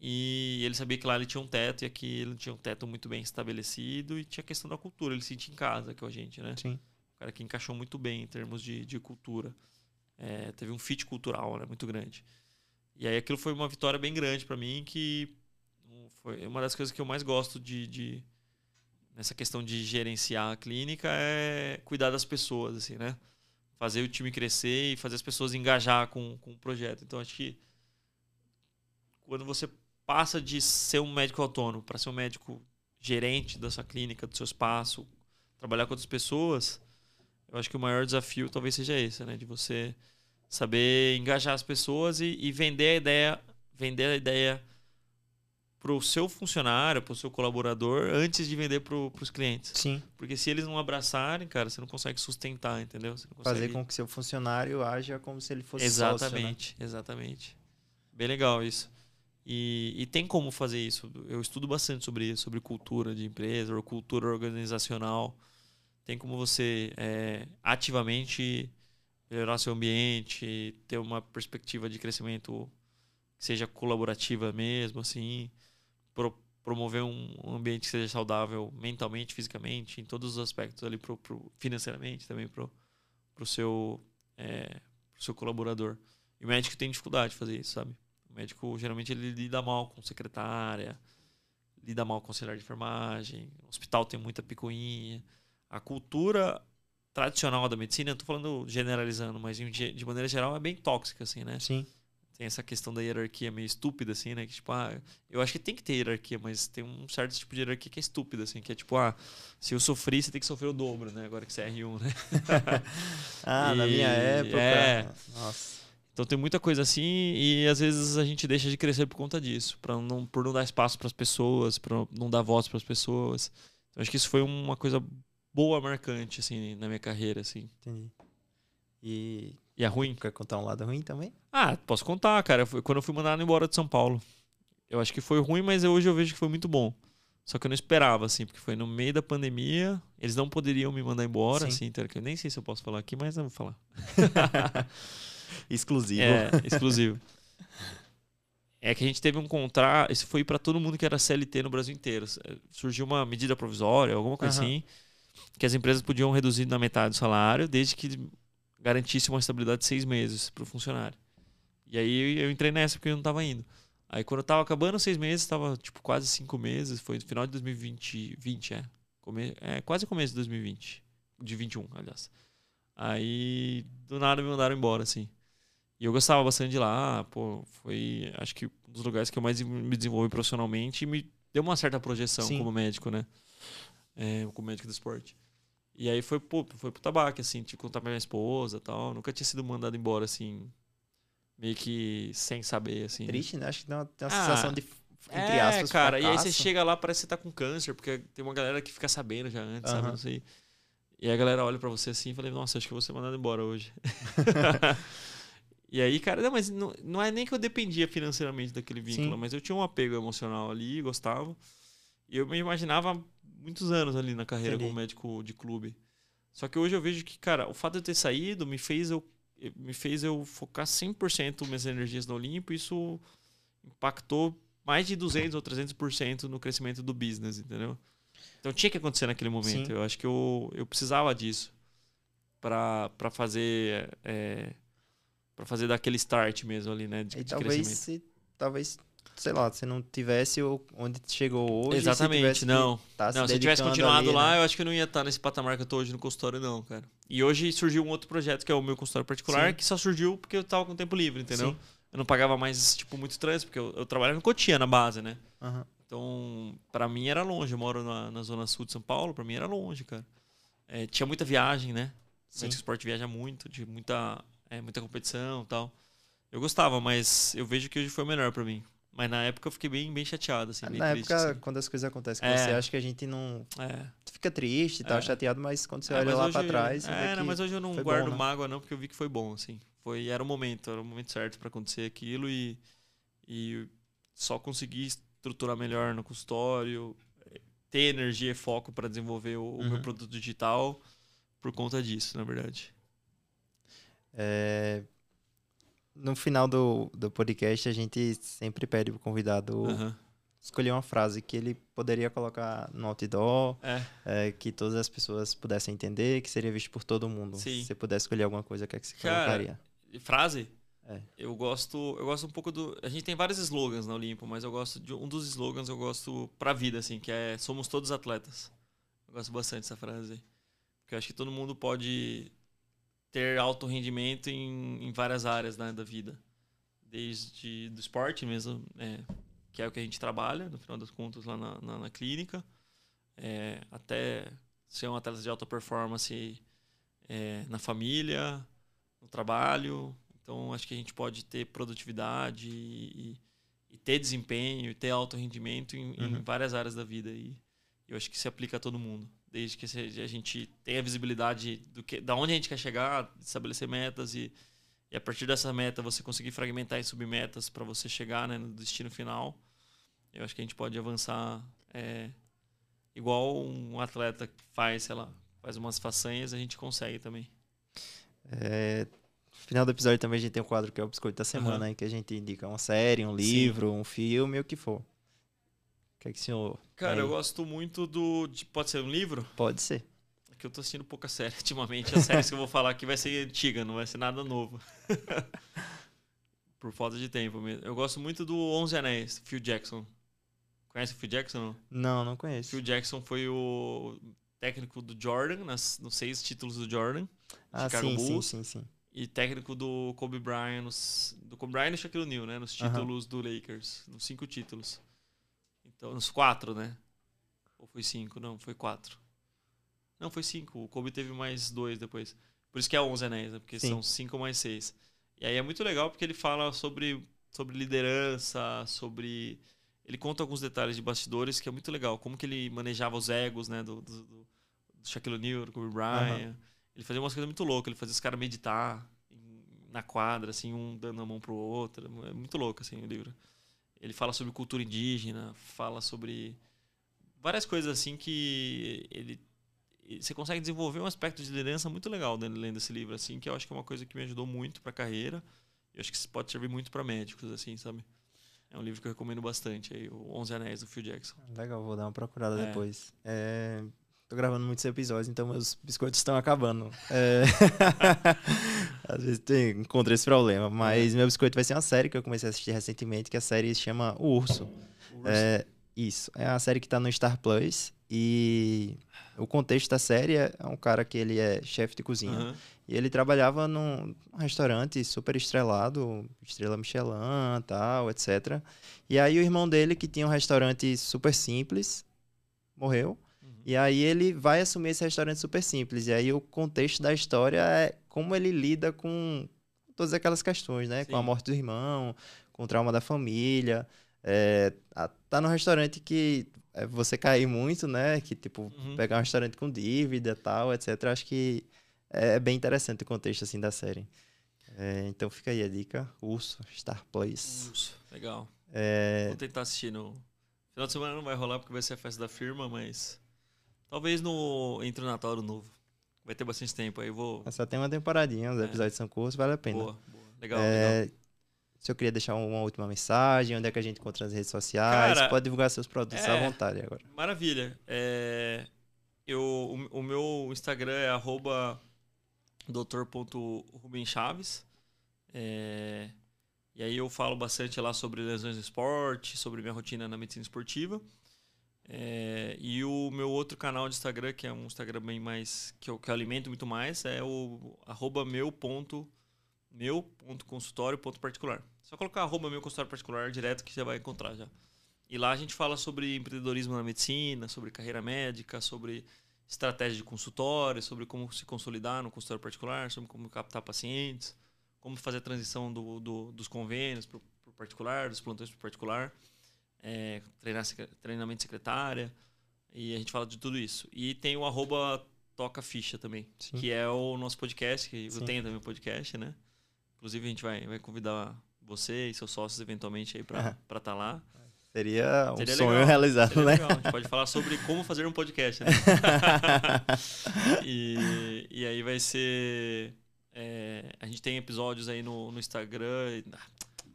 E ele sabia que lá ele tinha um teto e aqui ele tinha um teto muito bem estabelecido e tinha a questão da cultura. Ele se sentia em casa com a gente, né? Sim. O cara que encaixou muito bem em termos de, de cultura. É, teve um fit cultural né, muito grande. E aí aquilo foi uma vitória bem grande para mim, que foi uma das coisas que eu mais gosto de, de, nessa questão de gerenciar a clínica é cuidar das pessoas, assim, né? Fazer o time crescer e fazer as pessoas engajar com, com o projeto. Então acho que quando você passa de ser um médico autônomo para ser um médico gerente da sua clínica, do seu espaço, trabalhar com outras pessoas, eu acho que o maior desafio talvez seja esse, né? De você saber engajar as pessoas e, e vender a ideia, vender a ideia para o seu funcionário, para o seu colaborador, antes de vender para os clientes. Sim. Porque se eles não abraçarem, cara, você não consegue sustentar, entendeu? Consegue... Fazer com que seu funcionário haja como se ele fosse Exatamente, sócio, né? exatamente. Bem legal isso. E, e, tem como fazer isso. Eu estudo bastante sobre isso, sobre cultura de empresa, ou cultura organizacional. Tem como você é, ativamente melhorar seu ambiente, ter uma perspectiva de crescimento que seja colaborativa mesmo, assim, pro, promover um ambiente que seja saudável mentalmente, fisicamente, em todos os aspectos ali, pro, pro financeiramente também pro, pro seu é, seu colaborador. E o médico tem dificuldade de fazer isso, sabe? O médico geralmente ele lida mal com secretária, lida mal com auxiliar de enfermagem, o hospital tem muita picuinha. A cultura tradicional da medicina, eu tô falando generalizando, mas de maneira geral é bem tóxica, assim, né? Sim. Tem essa questão da hierarquia meio estúpida, assim, né? Que, tipo, ah, eu acho que tem que ter hierarquia, mas tem um certo tipo de hierarquia que é estúpida, assim, que é tipo, ah, se eu sofri, você tem que sofrer o dobro, né? Agora que você é R1, né? [laughs] ah, e, na minha época. É. Nossa. Então tem muita coisa assim e às vezes a gente deixa de crescer por conta disso, para não por não dar espaço para as pessoas, para não dar voz para as pessoas. Então acho que isso foi uma coisa boa, marcante, assim, na minha carreira, assim. Entendi. E. E é ruim? Quer contar um lado ruim também? Ah, posso contar, cara. Foi quando eu fui mandado embora de São Paulo. Eu acho que foi ruim, mas hoje eu vejo que foi muito bom. Só que eu não esperava, assim, porque foi no meio da pandemia. Eles não poderiam me mandar embora, Sim. assim, então, eu nem sei se eu posso falar aqui, mas eu vou falar. [laughs] exclusivo. É, exclusivo. É que a gente teve um contrato. Isso foi para todo mundo que era CLT no Brasil inteiro. Surgiu uma medida provisória, alguma coisa uhum. assim que as empresas podiam reduzir na metade do salário, desde que garantisse uma estabilidade de seis meses para o funcionário. E aí eu entrei nessa porque eu não estava indo. Aí quando eu estava acabando seis meses, estava tipo quase cinco meses, foi no final de 2020, 20, é. Come, é quase começo de 2020, de 21, aliás. Aí do nada me mandaram embora, assim. E eu gostava bastante de lá, pô, foi acho que um dos lugares que eu mais me desenvolvi profissionalmente e me deu uma certa projeção Sim. como médico, né? é, como médico do esporte. E aí foi, pô, foi pro tabaco, assim, que contar pra minha esposa tal. Nunca tinha sido mandado embora, assim, meio que sem saber, assim. Triste, né? Acho que tem uma, tem uma ah, sensação de, entre é, aspas, cara. Fracasso. E aí você chega lá, parece que você tá com câncer, porque tem uma galera que fica sabendo já antes, uhum. sabe? Não sei. E aí a galera olha pra você assim e fala, nossa, acho que eu vou ser mandado embora hoje. [laughs] e aí, cara, não, mas não, não é nem que eu dependia financeiramente daquele vínculo, Sim. mas eu tinha um apego emocional ali, gostava. E eu me imaginava muitos anos ali na carreira Entendi. como médico de clube. Só que hoje eu vejo que, cara, o fato de eu ter saído me fez eu, me fez eu focar 100% minhas energias no Olimpo. Isso impactou mais de 200 ou 300% no crescimento do business, entendeu? Então tinha que acontecer naquele momento. Sim. Eu acho que eu, eu precisava disso. para fazer é, para fazer daquele start mesmo ali, né? De, E de talvez crescimento. se, talvez, sei lá, se não tivesse o- onde chegou hoje, Exatamente, tivesse não. tá não, se tivesse continuado ali, lá, né? eu acho que eu não ia estar nesse patamar que eu tô hoje no consultório, não, cara. E hoje surgiu um outro projeto, que é o meu consultório particular, Sim. que só surgiu porque eu tava com tempo livre, entendeu? Sim. Eu não pagava mais, tipo, muito trânsito, porque eu, eu trabalhava em Cotia, na base, né? Aham. Então, pra mim era longe. Eu moro na, na zona sul de São Paulo, pra mim era longe, cara. É, tinha muita viagem, né? O Sim. Médico Esporte viaja muito, de muita, é, muita competição e tal. Eu gostava, mas eu vejo que hoje foi o melhor pra mim. Mas na época eu fiquei bem, bem chateado, assim, bem Na triste, época, assim. quando as coisas acontecem com É. você, acho que a gente não É. fica triste e tal, É. chateado, mas quando você É, olha lá hoje- pra trás, é, não, mas hoje eu não guardo bom, né? mágoa não, porque eu vi que foi bom, assim. Foi, era o momento, era o momento certo pra acontecer aquilo e, e só consegui estruturar melhor no consultório, ter energia e foco pra desenvolver o, o meu Uhum. produto digital por conta disso, na verdade. É, No final do, do podcast, a gente sempre pede pro convidado Aham. escolher uma frase que ele poderia colocar no outdoor, É, é, que todas as pessoas pudessem entender, que seria visto por todo mundo. Sim. Se você pudesse escolher alguma coisa, o que é que você Cara, colocaria? Frase? É. Eu gosto, eu gosto um pouco do. A gente tem vários slogans na Olimpo, mas eu gosto de um dos slogans eu gosto pra vida, assim, que é somos todos atletas. Eu gosto bastante dessa frase. Porque eu acho que todo mundo pode ter alto rendimento em, em várias áreas né, da vida. Desde do esporte mesmo, é, que é o que a gente trabalha, no final das contas, lá na, na, na clínica, é, até ser um atleta de alta performance é, na família, no trabalho. Então, acho que a gente pode ter produtividade e, e ter desempenho e ter alto rendimento em, em Uhum. várias áreas da vida. E eu acho que se aplica a todo mundo. Desde que a gente tenha visibilidade do que, da onde a gente quer chegar, estabelecer metas e, e a partir dessa meta você conseguir fragmentar em submetas para você chegar né, no destino final. Eu acho que a gente pode avançar é, igual um atleta que faz, sei lá, faz umas façanhas, a gente consegue também. É, no final do episódio também a gente tem um quadro que é o Biscoito da Semana, Aham. aí, que a gente indica uma série, um livro, um filme, o que for. Que é que o senhor... Cara, aí? eu gosto muito do. de- pode ser um livro? Pode ser. É que eu tô assistindo pouca série [laughs] ultimamente. As séries que eu vou falar aqui vai ser antiga, não vai ser nada novo. [laughs] Por falta de tempo mesmo. Eu gosto muito do Onze Anéis, Phil Jackson. Conhece o Phil Jackson? Não? Não, não conheço. Phil Jackson foi o técnico do Jordan, nas, nos seis títulos do Jordan. Ah, Chicago sim, sim, Bulls. sim, sim. E técnico do Kobe Bryant, nos, do Kobe Bryant e Shaquille O'Neal, né? Nos títulos do Lakers. Nos cinco títulos. Então, nos quatro, né? Ou foi cinco? Não, foi quatro. Não, foi cinco. O Kobe teve mais dois depois. Por isso que é 11 anéis, né? Porque Sim. são cinco mais seis. E aí é muito legal porque ele fala sobre, sobre liderança, sobre... Ele conta alguns detalhes de bastidores que é muito legal. Como que ele manejava os egos, né? Do, do, do, Shaquille O'Neal, do Kobe Bryant. Ele fazia umas coisas muito loucas. Ele fazia os caras meditar na quadra, assim, um dando a mão pro outro. É muito louco, assim, o livro. Ele fala sobre cultura indígena, fala sobre várias coisas, assim, que ele... Você consegue desenvolver um aspecto de liderança muito legal dentro- lendo esse livro, assim, que eu acho que é uma coisa que me ajudou muito pra carreira. E eu acho que isso pode servir muito pra médicos, assim, sabe? É um livro que eu recomendo bastante, aí, o Onze Anéis, do Phil Jackson. Legal, vou dar uma procurada É. depois. É, Tô gravando muitos episódios, então meus biscoitos estão acabando. É, [laughs] Às vezes tem, encontro esse problema. Mas meu biscoito vai ser uma série que eu comecei a assistir recentemente, que a série se chama O Urso. É, isso. É uma série que tá no Star Plus. E o contexto da série é um cara que ele é chefe de cozinha. Aham. E ele trabalhava num restaurante super estrelado, estrela Michelin, tal, etc. E aí o irmão dele, que tinha um restaurante super simples, morreu. E aí ele vai assumir esse restaurante super simples. E aí o contexto da história é como ele lida com todas aquelas questões, né? Com a Sim. morte do irmão, com o trauma da família. É, tá num restaurante que é você cair muito, né? Que tipo, Uhum. pegar um restaurante com dívida tal, etc. Acho que é bem interessante o contexto assim da série. É, então fica aí a dica. Urso, Star Plus. Urso, Legal. É, Vou tentar assistir no. Final de semana não vai rolar porque vai ser a festa da firma, mas. Talvez no. Entre o Natal e o Novo. Vai ter bastante tempo aí. Vou. só tem uma temporadinha, os É. episódios são curtos, vale a pena. Boa, boa. Legal, É, legal. Se eu queria deixar uma última mensagem, onde é que a gente encontra nas redes sociais, Cara, pode divulgar seus produtos à é. vontade agora. Maravilha. É, eu, o, o meu Instagram é arroba dr.rubenchaves. É, e aí eu falo bastante lá sobre lesões no esporte, sobre minha rotina na medicina esportiva. É, e o meu outro canal de Instagram, que é um Instagram bem mais. que eu, que eu alimento muito mais, é o arroba meu ponto, meu ponto consultório ponto particular. Só colocar arroba meu consultório particular direto que já vai encontrar já. E lá a gente fala sobre empreendedorismo na medicina, sobre carreira médica, sobre estratégia de consultório, sobre como se consolidar no consultório particular, sobre como captar pacientes como fazer a transição do, do dos convênios para o particular, dos plantões para o particular, é, treinar, treinamento de secretária, e a gente fala de tudo isso. E tem o arroba Toca Ficha também, Sim. que é o nosso podcast, que Sim. eu tenho também o podcast, né? Inclusive a gente vai, vai convidar você e seus sócios eventualmente aí para estar tá lá. Seria um Seria sonho legal. realizado, Seria né? Legal. A gente pode falar sobre como fazer um podcast, né? [laughs] e, e aí vai ser é, a gente tem episódios aí no, no Instagram,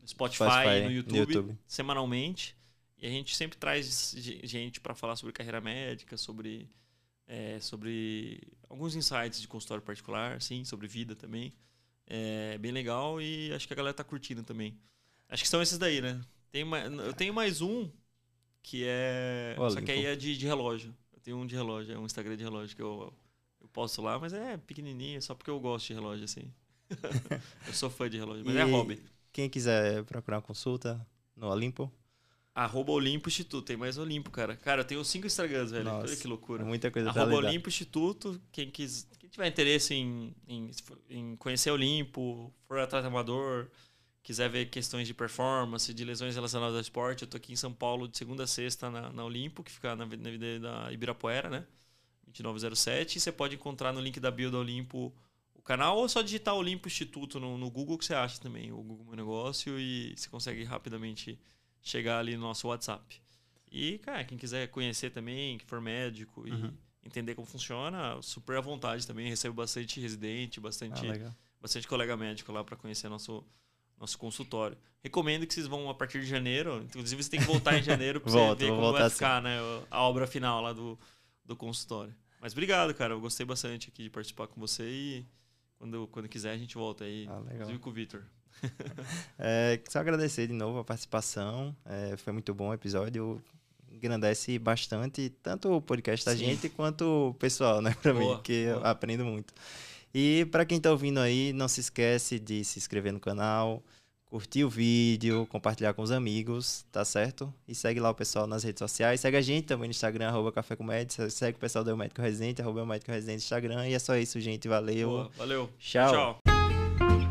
no Spotify, Spotify no, YouTube, no YouTube, semanalmente. E a gente sempre traz gente para falar sobre carreira médica, sobre, é, sobre alguns insights de consultório particular, sim, sobre vida também. É bem legal e acho que a galera tá curtindo também. Acho que são esses daí, né? Tem uma, eu tenho mais um que é. Olha, só que aí é de, de relógio. Eu tenho um de relógio, é um Instagram de relógio que eu eu posto lá, mas é pequenininho, só porque eu gosto de relógio, assim. [laughs] eu sou fã de relógio, mas é e é hobby. Quem quiser procurar uma consulta no Olimpo? Arroba Olimpo Instituto. Tem mais Olimpo, cara. Cara, eu tenho cinco Instagrams, velho. Nossa, Olha que loucura. Muita coisa Arroba Olimpo Instituto. Quem, quis, quem tiver interesse em, em, em conhecer Olimpo, for atleta amador, quiser ver questões de performance, de lesões relacionadas ao esporte, eu tô aqui em São Paulo de segunda a sexta na, na Olimpo, que fica na, na da Ibirapuera, né? 2907. E você pode encontrar no link da bio da Olimpo o canal ou só digitar Olimpo Instituto no, no Google que você acha também, o Google Meu Negócio, e você consegue rapidamente chegar ali no nosso WhatsApp. E, cara, quem quiser conhecer também, que for médico e uhum. entender como funciona, super à vontade também. Recebo bastante residente, bastante, ah, bastante colega médico lá para conhecer nosso, nosso consultório. Recomendo que vocês vão a partir de janeiro. Inclusive, você tem que voltar em janeiro para você ver como vai ficar né, a obra final lá do, do consultório. Mas obrigado, cara. Eu gostei bastante aqui de participar com você e quando, quando quiser a gente volta aí. Ah, legal. Inclusive com o Vitor. [laughs] é, só agradecer de novo a participação. É, foi muito bom o episódio. Engrandece bastante tanto o podcast da Sim. gente quanto o pessoal, né? Pra boa, mim, que boa. eu aprendo muito. E para quem tá ouvindo aí, não se esquece de se inscrever no canal, curtir o vídeo, compartilhar com os amigos, tá certo? E segue lá o pessoal nas redes sociais. Segue a gente também no Instagram, arroba Café com Médico. Segue o pessoal do Médico Residente, arroba Médico Residente Instagram. E é só isso, gente. Valeu. Boa, valeu. Tchau. Tchau.